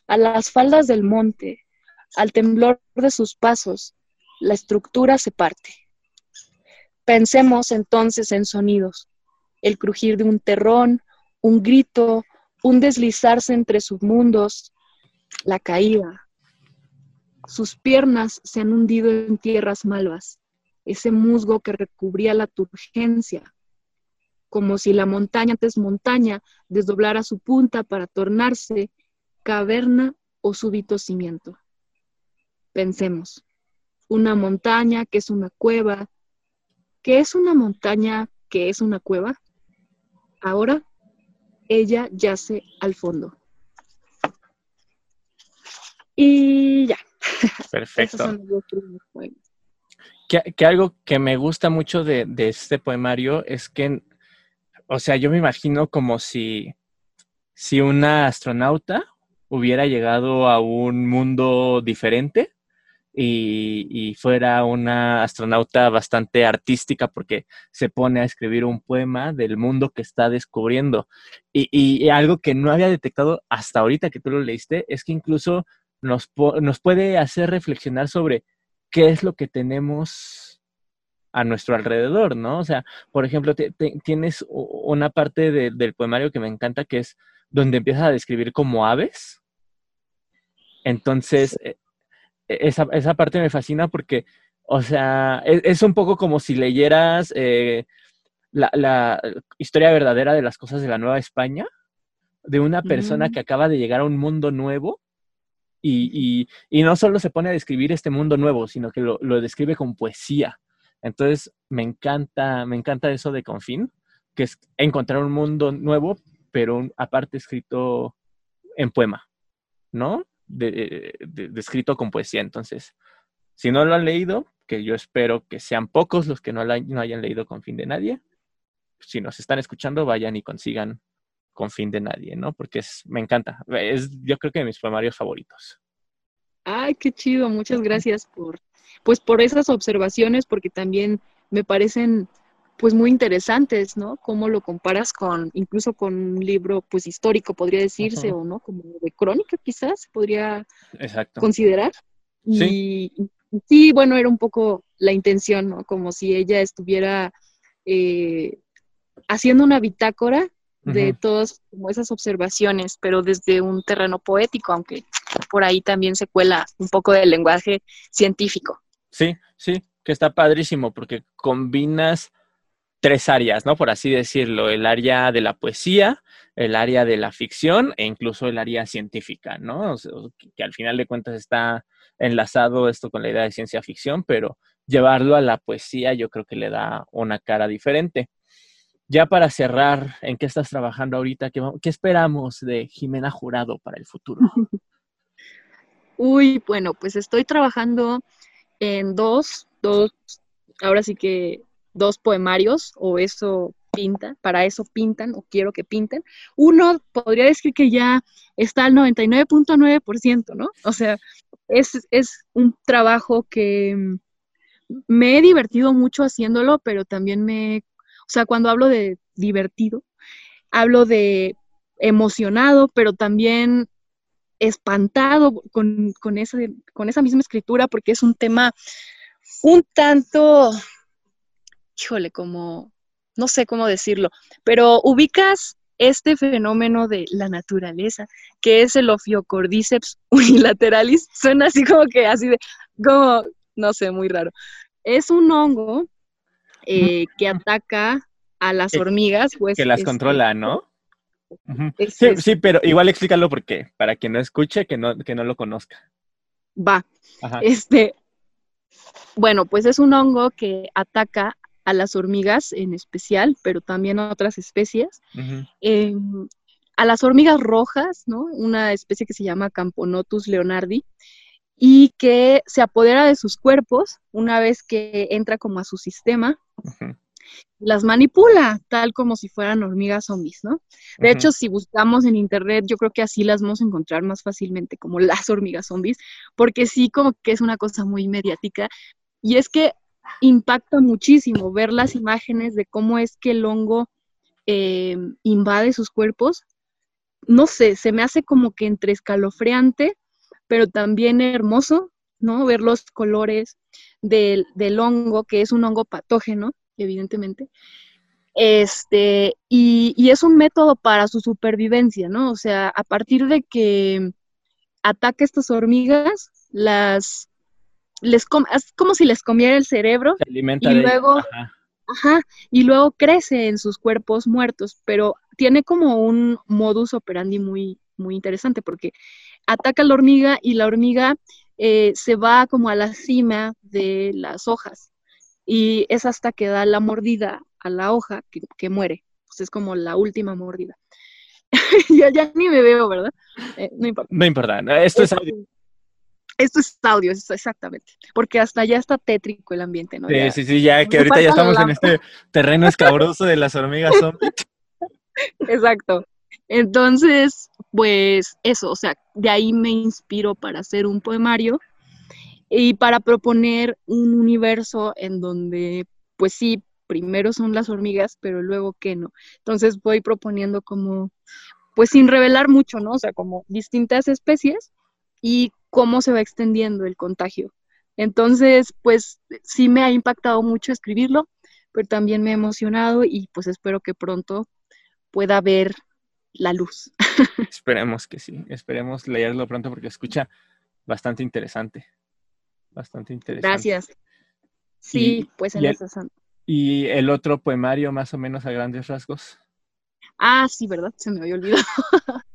A las faldas del monte, al temblor de sus pasos, la estructura se parte. Pensemos entonces en sonidos, el crujir de un terrón, un grito, un deslizarse entre submundos, la caída. Sus piernas se han hundido en tierras malvas, ese musgo que recubría la turgencia, como si la montaña antes montaña desdoblara su punta para tornarse caverna o súbito cimiento. Pensemos, una montaña que es una cueva, que es una montaña que es una cueva. Ahora ella yace al fondo. Y ya. [laughs] Perfecto. Que, algo que me gusta mucho de, este poemario es que, o sea, yo me imagino como si, si una astronauta hubiera llegado a un mundo diferente y, fuera una astronauta bastante artística porque se pone a escribir un poema del mundo que está descubriendo. Y, y algo que no había detectado hasta ahorita que tú lo leíste es que incluso nos, nos puede hacer reflexionar sobre qué es lo que tenemos a nuestro alrededor, ¿no? O sea, por ejemplo, tienes una parte del poemario que me encanta que es donde empiezas a describir como aves. Entonces, e, e, esa, esa, parte me fascina porque, o sea, e, es, un poco como si leyeras eh, la, la, historia verdadera de las cosas de la Nueva España, de una persona que acaba de llegar a un mundo nuevo y, no solo se pone a describir este mundo nuevo, sino que lo, describe con poesía. Entonces, me encanta, me encanta eso de Confín, que es encontrar un mundo nuevo, pero aparte escrito en poema, ¿no? De, con poesía. Entonces, si no lo han leído, que yo espero que sean pocos los que no, no hayan leído Confín de nadie, si nos están escuchando, vayan y consigan con fin de nadie, ¿no? Porque es, me encanta. Es, yo creo que de mis poemarios favoritos. Ay, qué chido. Muchas gracias por, pues, por esas observaciones, porque también me parecen, pues, muy interesantes, ¿no? Cómo lo comparas con, incluso con un libro, pues, histórico, podría decirse, o no, como de crónica, quizás, podría considerar. Sí. Y, sí, bueno, era un poco la intención, ¿no? Como si ella estuviera eh, haciendo una bitácora de todas como esas observaciones, pero desde un terreno poético, aunque por ahí también se cuela un poco del lenguaje científico. Sí, sí, que está padrísimo porque combinas tres áreas, ¿no? Por así decirlo, el área de la poesía, el área de la ficción e incluso el área científica, ¿no? que, al final de cuentas está enlazado esto con la idea de ciencia ficción, pero llevarlo a la poesía yo creo que le da una cara diferente ya para cerrar, ¿en qué estás trabajando ahorita? ¿Qué, esperamos de Jimena Jurado para el futuro? [laughs] Uy, bueno, pues estoy trabajando en dos, dos, ahora sí que dos poemarios, o eso pinta, para eso pintan, o quiero que pinten. Uno podría decir que ya está al 99.9%, ¿no? O sea, es, es un trabajo que me he divertido mucho haciéndolo, pero también me o sea, cuando hablo de divertido, hablo de emocionado, pero también espantado con, esa, con esa misma escritura, porque es un tema un tanto híjole, como, no sé cómo decirlo, pero ubicas este fenómeno de la naturaleza, que es el Ophiocordyceps unilateralis, suena así como que así de, como, no sé, muy raro. Es un hongo eh, que ataca a las hormigas. Pues, que las este, controla, ¿no? Sí, sí, pero igual explícalo por qué, para quien no escuche, que no, que no lo conozca. Va. Este, bueno, pues es un hongo que ataca a las hormigas en especial, pero también a otras especies. Em, a las hormigas rojas, ¿no? Una especie que se llama Camponotus leonardi, y que se apodera de sus cuerpos una vez que entra como a su sistema. Las manipula, tal como si fueran hormigas zombies, ¿no? De hecho, si buscamos en internet, yo creo que así las vamos a encontrar más fácilmente, como las hormigas zombies, porque sí, como que es una cosa muy mediática. Y es que impacta muchísimo ver las imágenes de cómo es que el hongo eh, invade sus cuerpos. No sé, se me hace como que entre escalofriante pero también hermoso, ¿no? Ver los colores del, hongo, que es un hongo patógeno, evidentemente. Este, y, es un método para su supervivencia, ¿no? O sea, a partir de que ataca estas hormigas, las les es como si les comiera el cerebro y luego ajá. y luego crece en sus cuerpos muertos, pero tiene como un modus operandi muy muy interesante porque ataca a la hormiga y la hormiga eh, se va como a la cima de las hojas y es hasta que da la mordida a la hoja que, muere. Pues es como la última mordida. [laughs] ya, ya ni me veo, ¿verdad? Eh, no importa. No importa, esto es audio. Esto es audio, exactamente. Porque hasta ya está tétrico el ambiente, ¿no? Sí, sí, sí, ya que ahorita ya estamos en este terreno escabroso de las hormigas [laughs] zombies. Exacto. Entonces, pues eso, o sea, de ahí me inspiro para hacer un poemario y para proponer un universo en donde, pues sí, primero son las hormigas, pero luego qué no. Entonces voy proponiendo como, pues sin revelar mucho, ¿no? O sea, como distintas especies y cómo se va extendiendo el contagio. Entonces, pues sí me ha impactado mucho escribirlo, pero también me ha emocionado y pues espero que pronto pueda ver la luz. [laughs] Esperemos que sí, esperemos leerlo pronto porque escucha bastante interesante. Bastante interesante. Gracias. Sí, pues en eso ¿Y el otro poemario más o menos a grandes rasgos? Ah, sí, ¿verdad? Se me había olvidado. [laughs]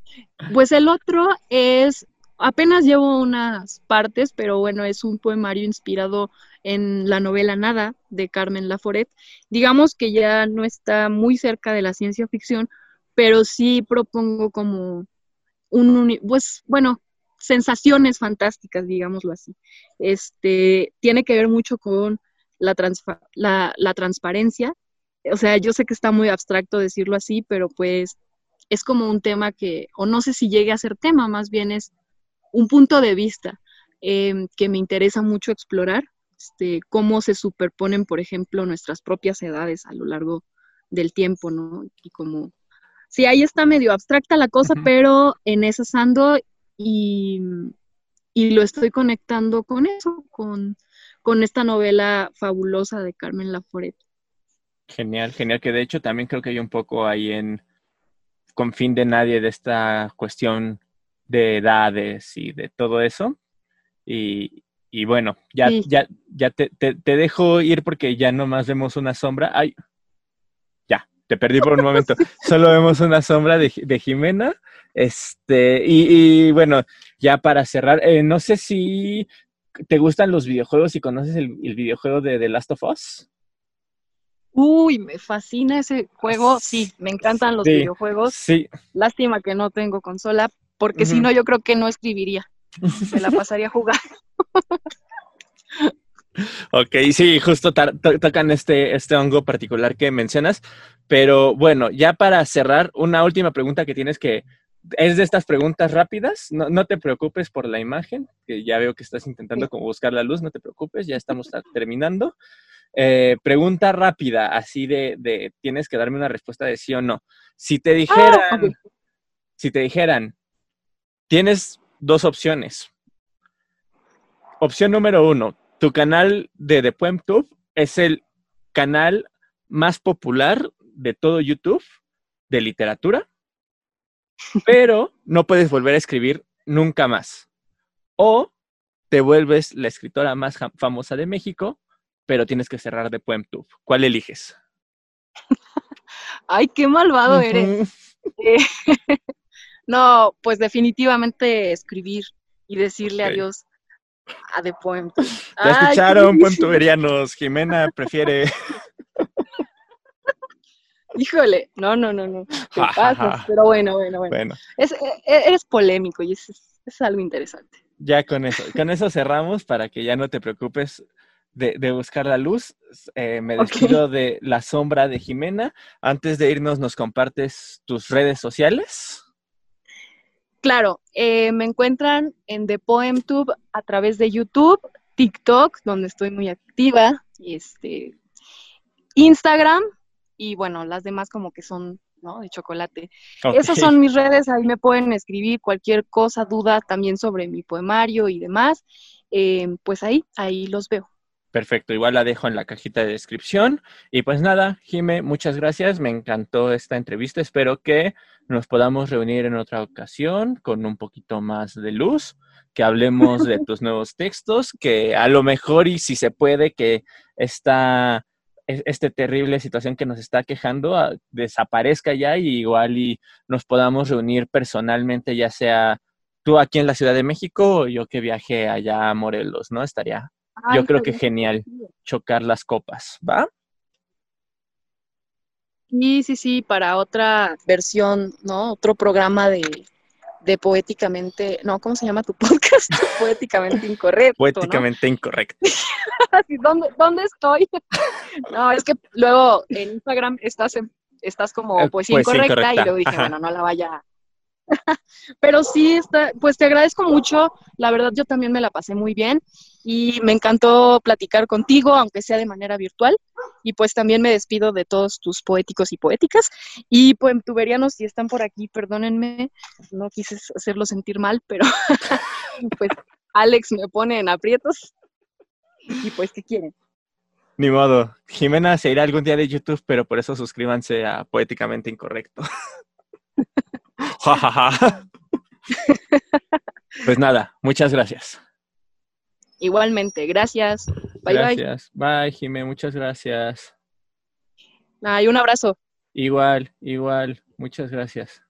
pues el otro es, apenas llevo unas partes, pero bueno, es un poemario inspirado en la novela Nada de Carmen Laforet. Digamos que ya no está muy cerca de la ciencia ficción, pero sí propongo como un, pues bueno, sensaciones fantásticas, digámoslo así. Este, tiene que ver mucho con la, la, transparencia. O sea, yo sé que está muy abstracto decirlo así, pero pues es como un tema que, o no sé si llegue a ser tema, más bien es un punto de vista em, que me interesa mucho explorar, este, cómo se superponen, por ejemplo, nuestras propias edades a lo largo del tiempo, ¿no? Y como sí, ahí está medio abstracta la cosa, pero en eso ando y, lo estoy conectando con eso, con, esta novela fabulosa de Carmen Laforet. Genial, genial, que de hecho también creo que hay un poco ahí en con fin de nadie de esta cuestión de edades y de todo eso. Y, bueno, ya, ya, ya te, te, te, dejo ir porque ya nomás vemos una sombra. Ay, te perdí por un momento. [laughs] Solo vemos una sombra de, Jimena. Este, y, bueno, ya para cerrar, eh, no sé si te gustan los videojuegos y conoces el, videojuego de The Last of Us. Uy, me fascina ese juego. Sí, me encantan los videojuegos. Sí. Lástima que no tengo consola, porque si no, yo creo que no escribiría. Me la [laughs] pasaría a jugar. Ok, sí, justo tocan este, este hongo particular que mencionas. Pero bueno, ya para cerrar, una última pregunta que tienes que es de estas preguntas rápidas. No, te preocupes por la imagen, que ya veo que estás intentando como buscar la luz, no te preocupes, ya estamos terminando. Eh, pregunta rápida, así de, tienes que darme una respuesta de sí o no. Si te ah, dijeran, si te dijeran, tienes dos opciones. Opción número uno, tu canal de The PoemTube es el canal más popular de todo YouTube de literatura, pero no puedes volver a escribir nunca más. O te vuelves la escritora más famosa de México, pero tienes que cerrar de PoemTube. ¿Cuál eliges? Ay, qué malvado eres. Eh, [laughs] no, pues definitivamente escribir y decirle adiós a The PoemTube. Ya escucharon, poemtuberianos. Jimena prefiere. [laughs] Híjole, no, no, no, no. [laughs] ¿Qué pasa? Pero bueno, bueno, bueno. Es, e, e, eres polémico y es, es algo interesante ya con eso, con eso cerramos para que ya no te preocupes de, buscar la luz. Eh, me despido de la sombra de Jimena. Antes de irnos, ¿nos compartes tus redes sociales? Claro, eh, me encuentran en The PoemTube a través de YouTube, TikTok, donde estoy muy activa, este, Instagram, y bueno, las demás como que son ¿no? De chocolate. Esas son mis redes, ahí me pueden escribir cualquier cosa, duda también sobre mi poemario y demás. Eh, pues ahí, ahí los veo. Perfecto, igual la dejo en la cajita de descripción. Y pues nada, Jime, muchas gracias. Me encantó esta entrevista. Espero que nos podamos reunir en otra ocasión con un poquito más de luz, que hablemos de [laughs] tus nuevos textos, que a lo mejor y si se puede, que esta esta terrible situación que nos está quejando ah, desaparezca ya y igual y nos podamos reunir personalmente, ya sea tú aquí en la Ciudad de México o yo que viaje allá a Morelos, ¿no? Estaría, yo creo que genial chocar las copas, ¿va? Sí, sí, sí, para otra versión, ¿no? Otro programa de, de poéticamente, no, ¿cómo se llama tu [laughs] podcast? poéticamente incorrecto. Poéticamente incorrecto. [laughs] ¿Dónde, ¿Dónde estoy? [laughs] no, es que luego en Instagram estás, estás como eh, pues, incorrecta, y luego dije, bueno, no la vaya. Pero sí, está, pues te agradezco mucho. La verdad, yo también me la pasé muy bien y me encantó platicar contigo, aunque sea de manera virtual. Y pues también me despido de todos tus poéticos y poéticas. Y pues tuberianos, si están por aquí, perdónenme, no quise hacerlo sentir mal, pero [laughs] pues Alex me pone en aprietos. Y pues, ¿qué quieren? Ni modo. Jimena se irá algún día de YouTube, pero por eso suscríbanse a Poéticamente Incorrecto. [laughs] [laughs] pues nada, muchas gracias. Igualmente, gracias. Bye, gracias. bye. Bye, Jimé, muchas gracias. Ay, un abrazo. Igual, igual, muchas gracias.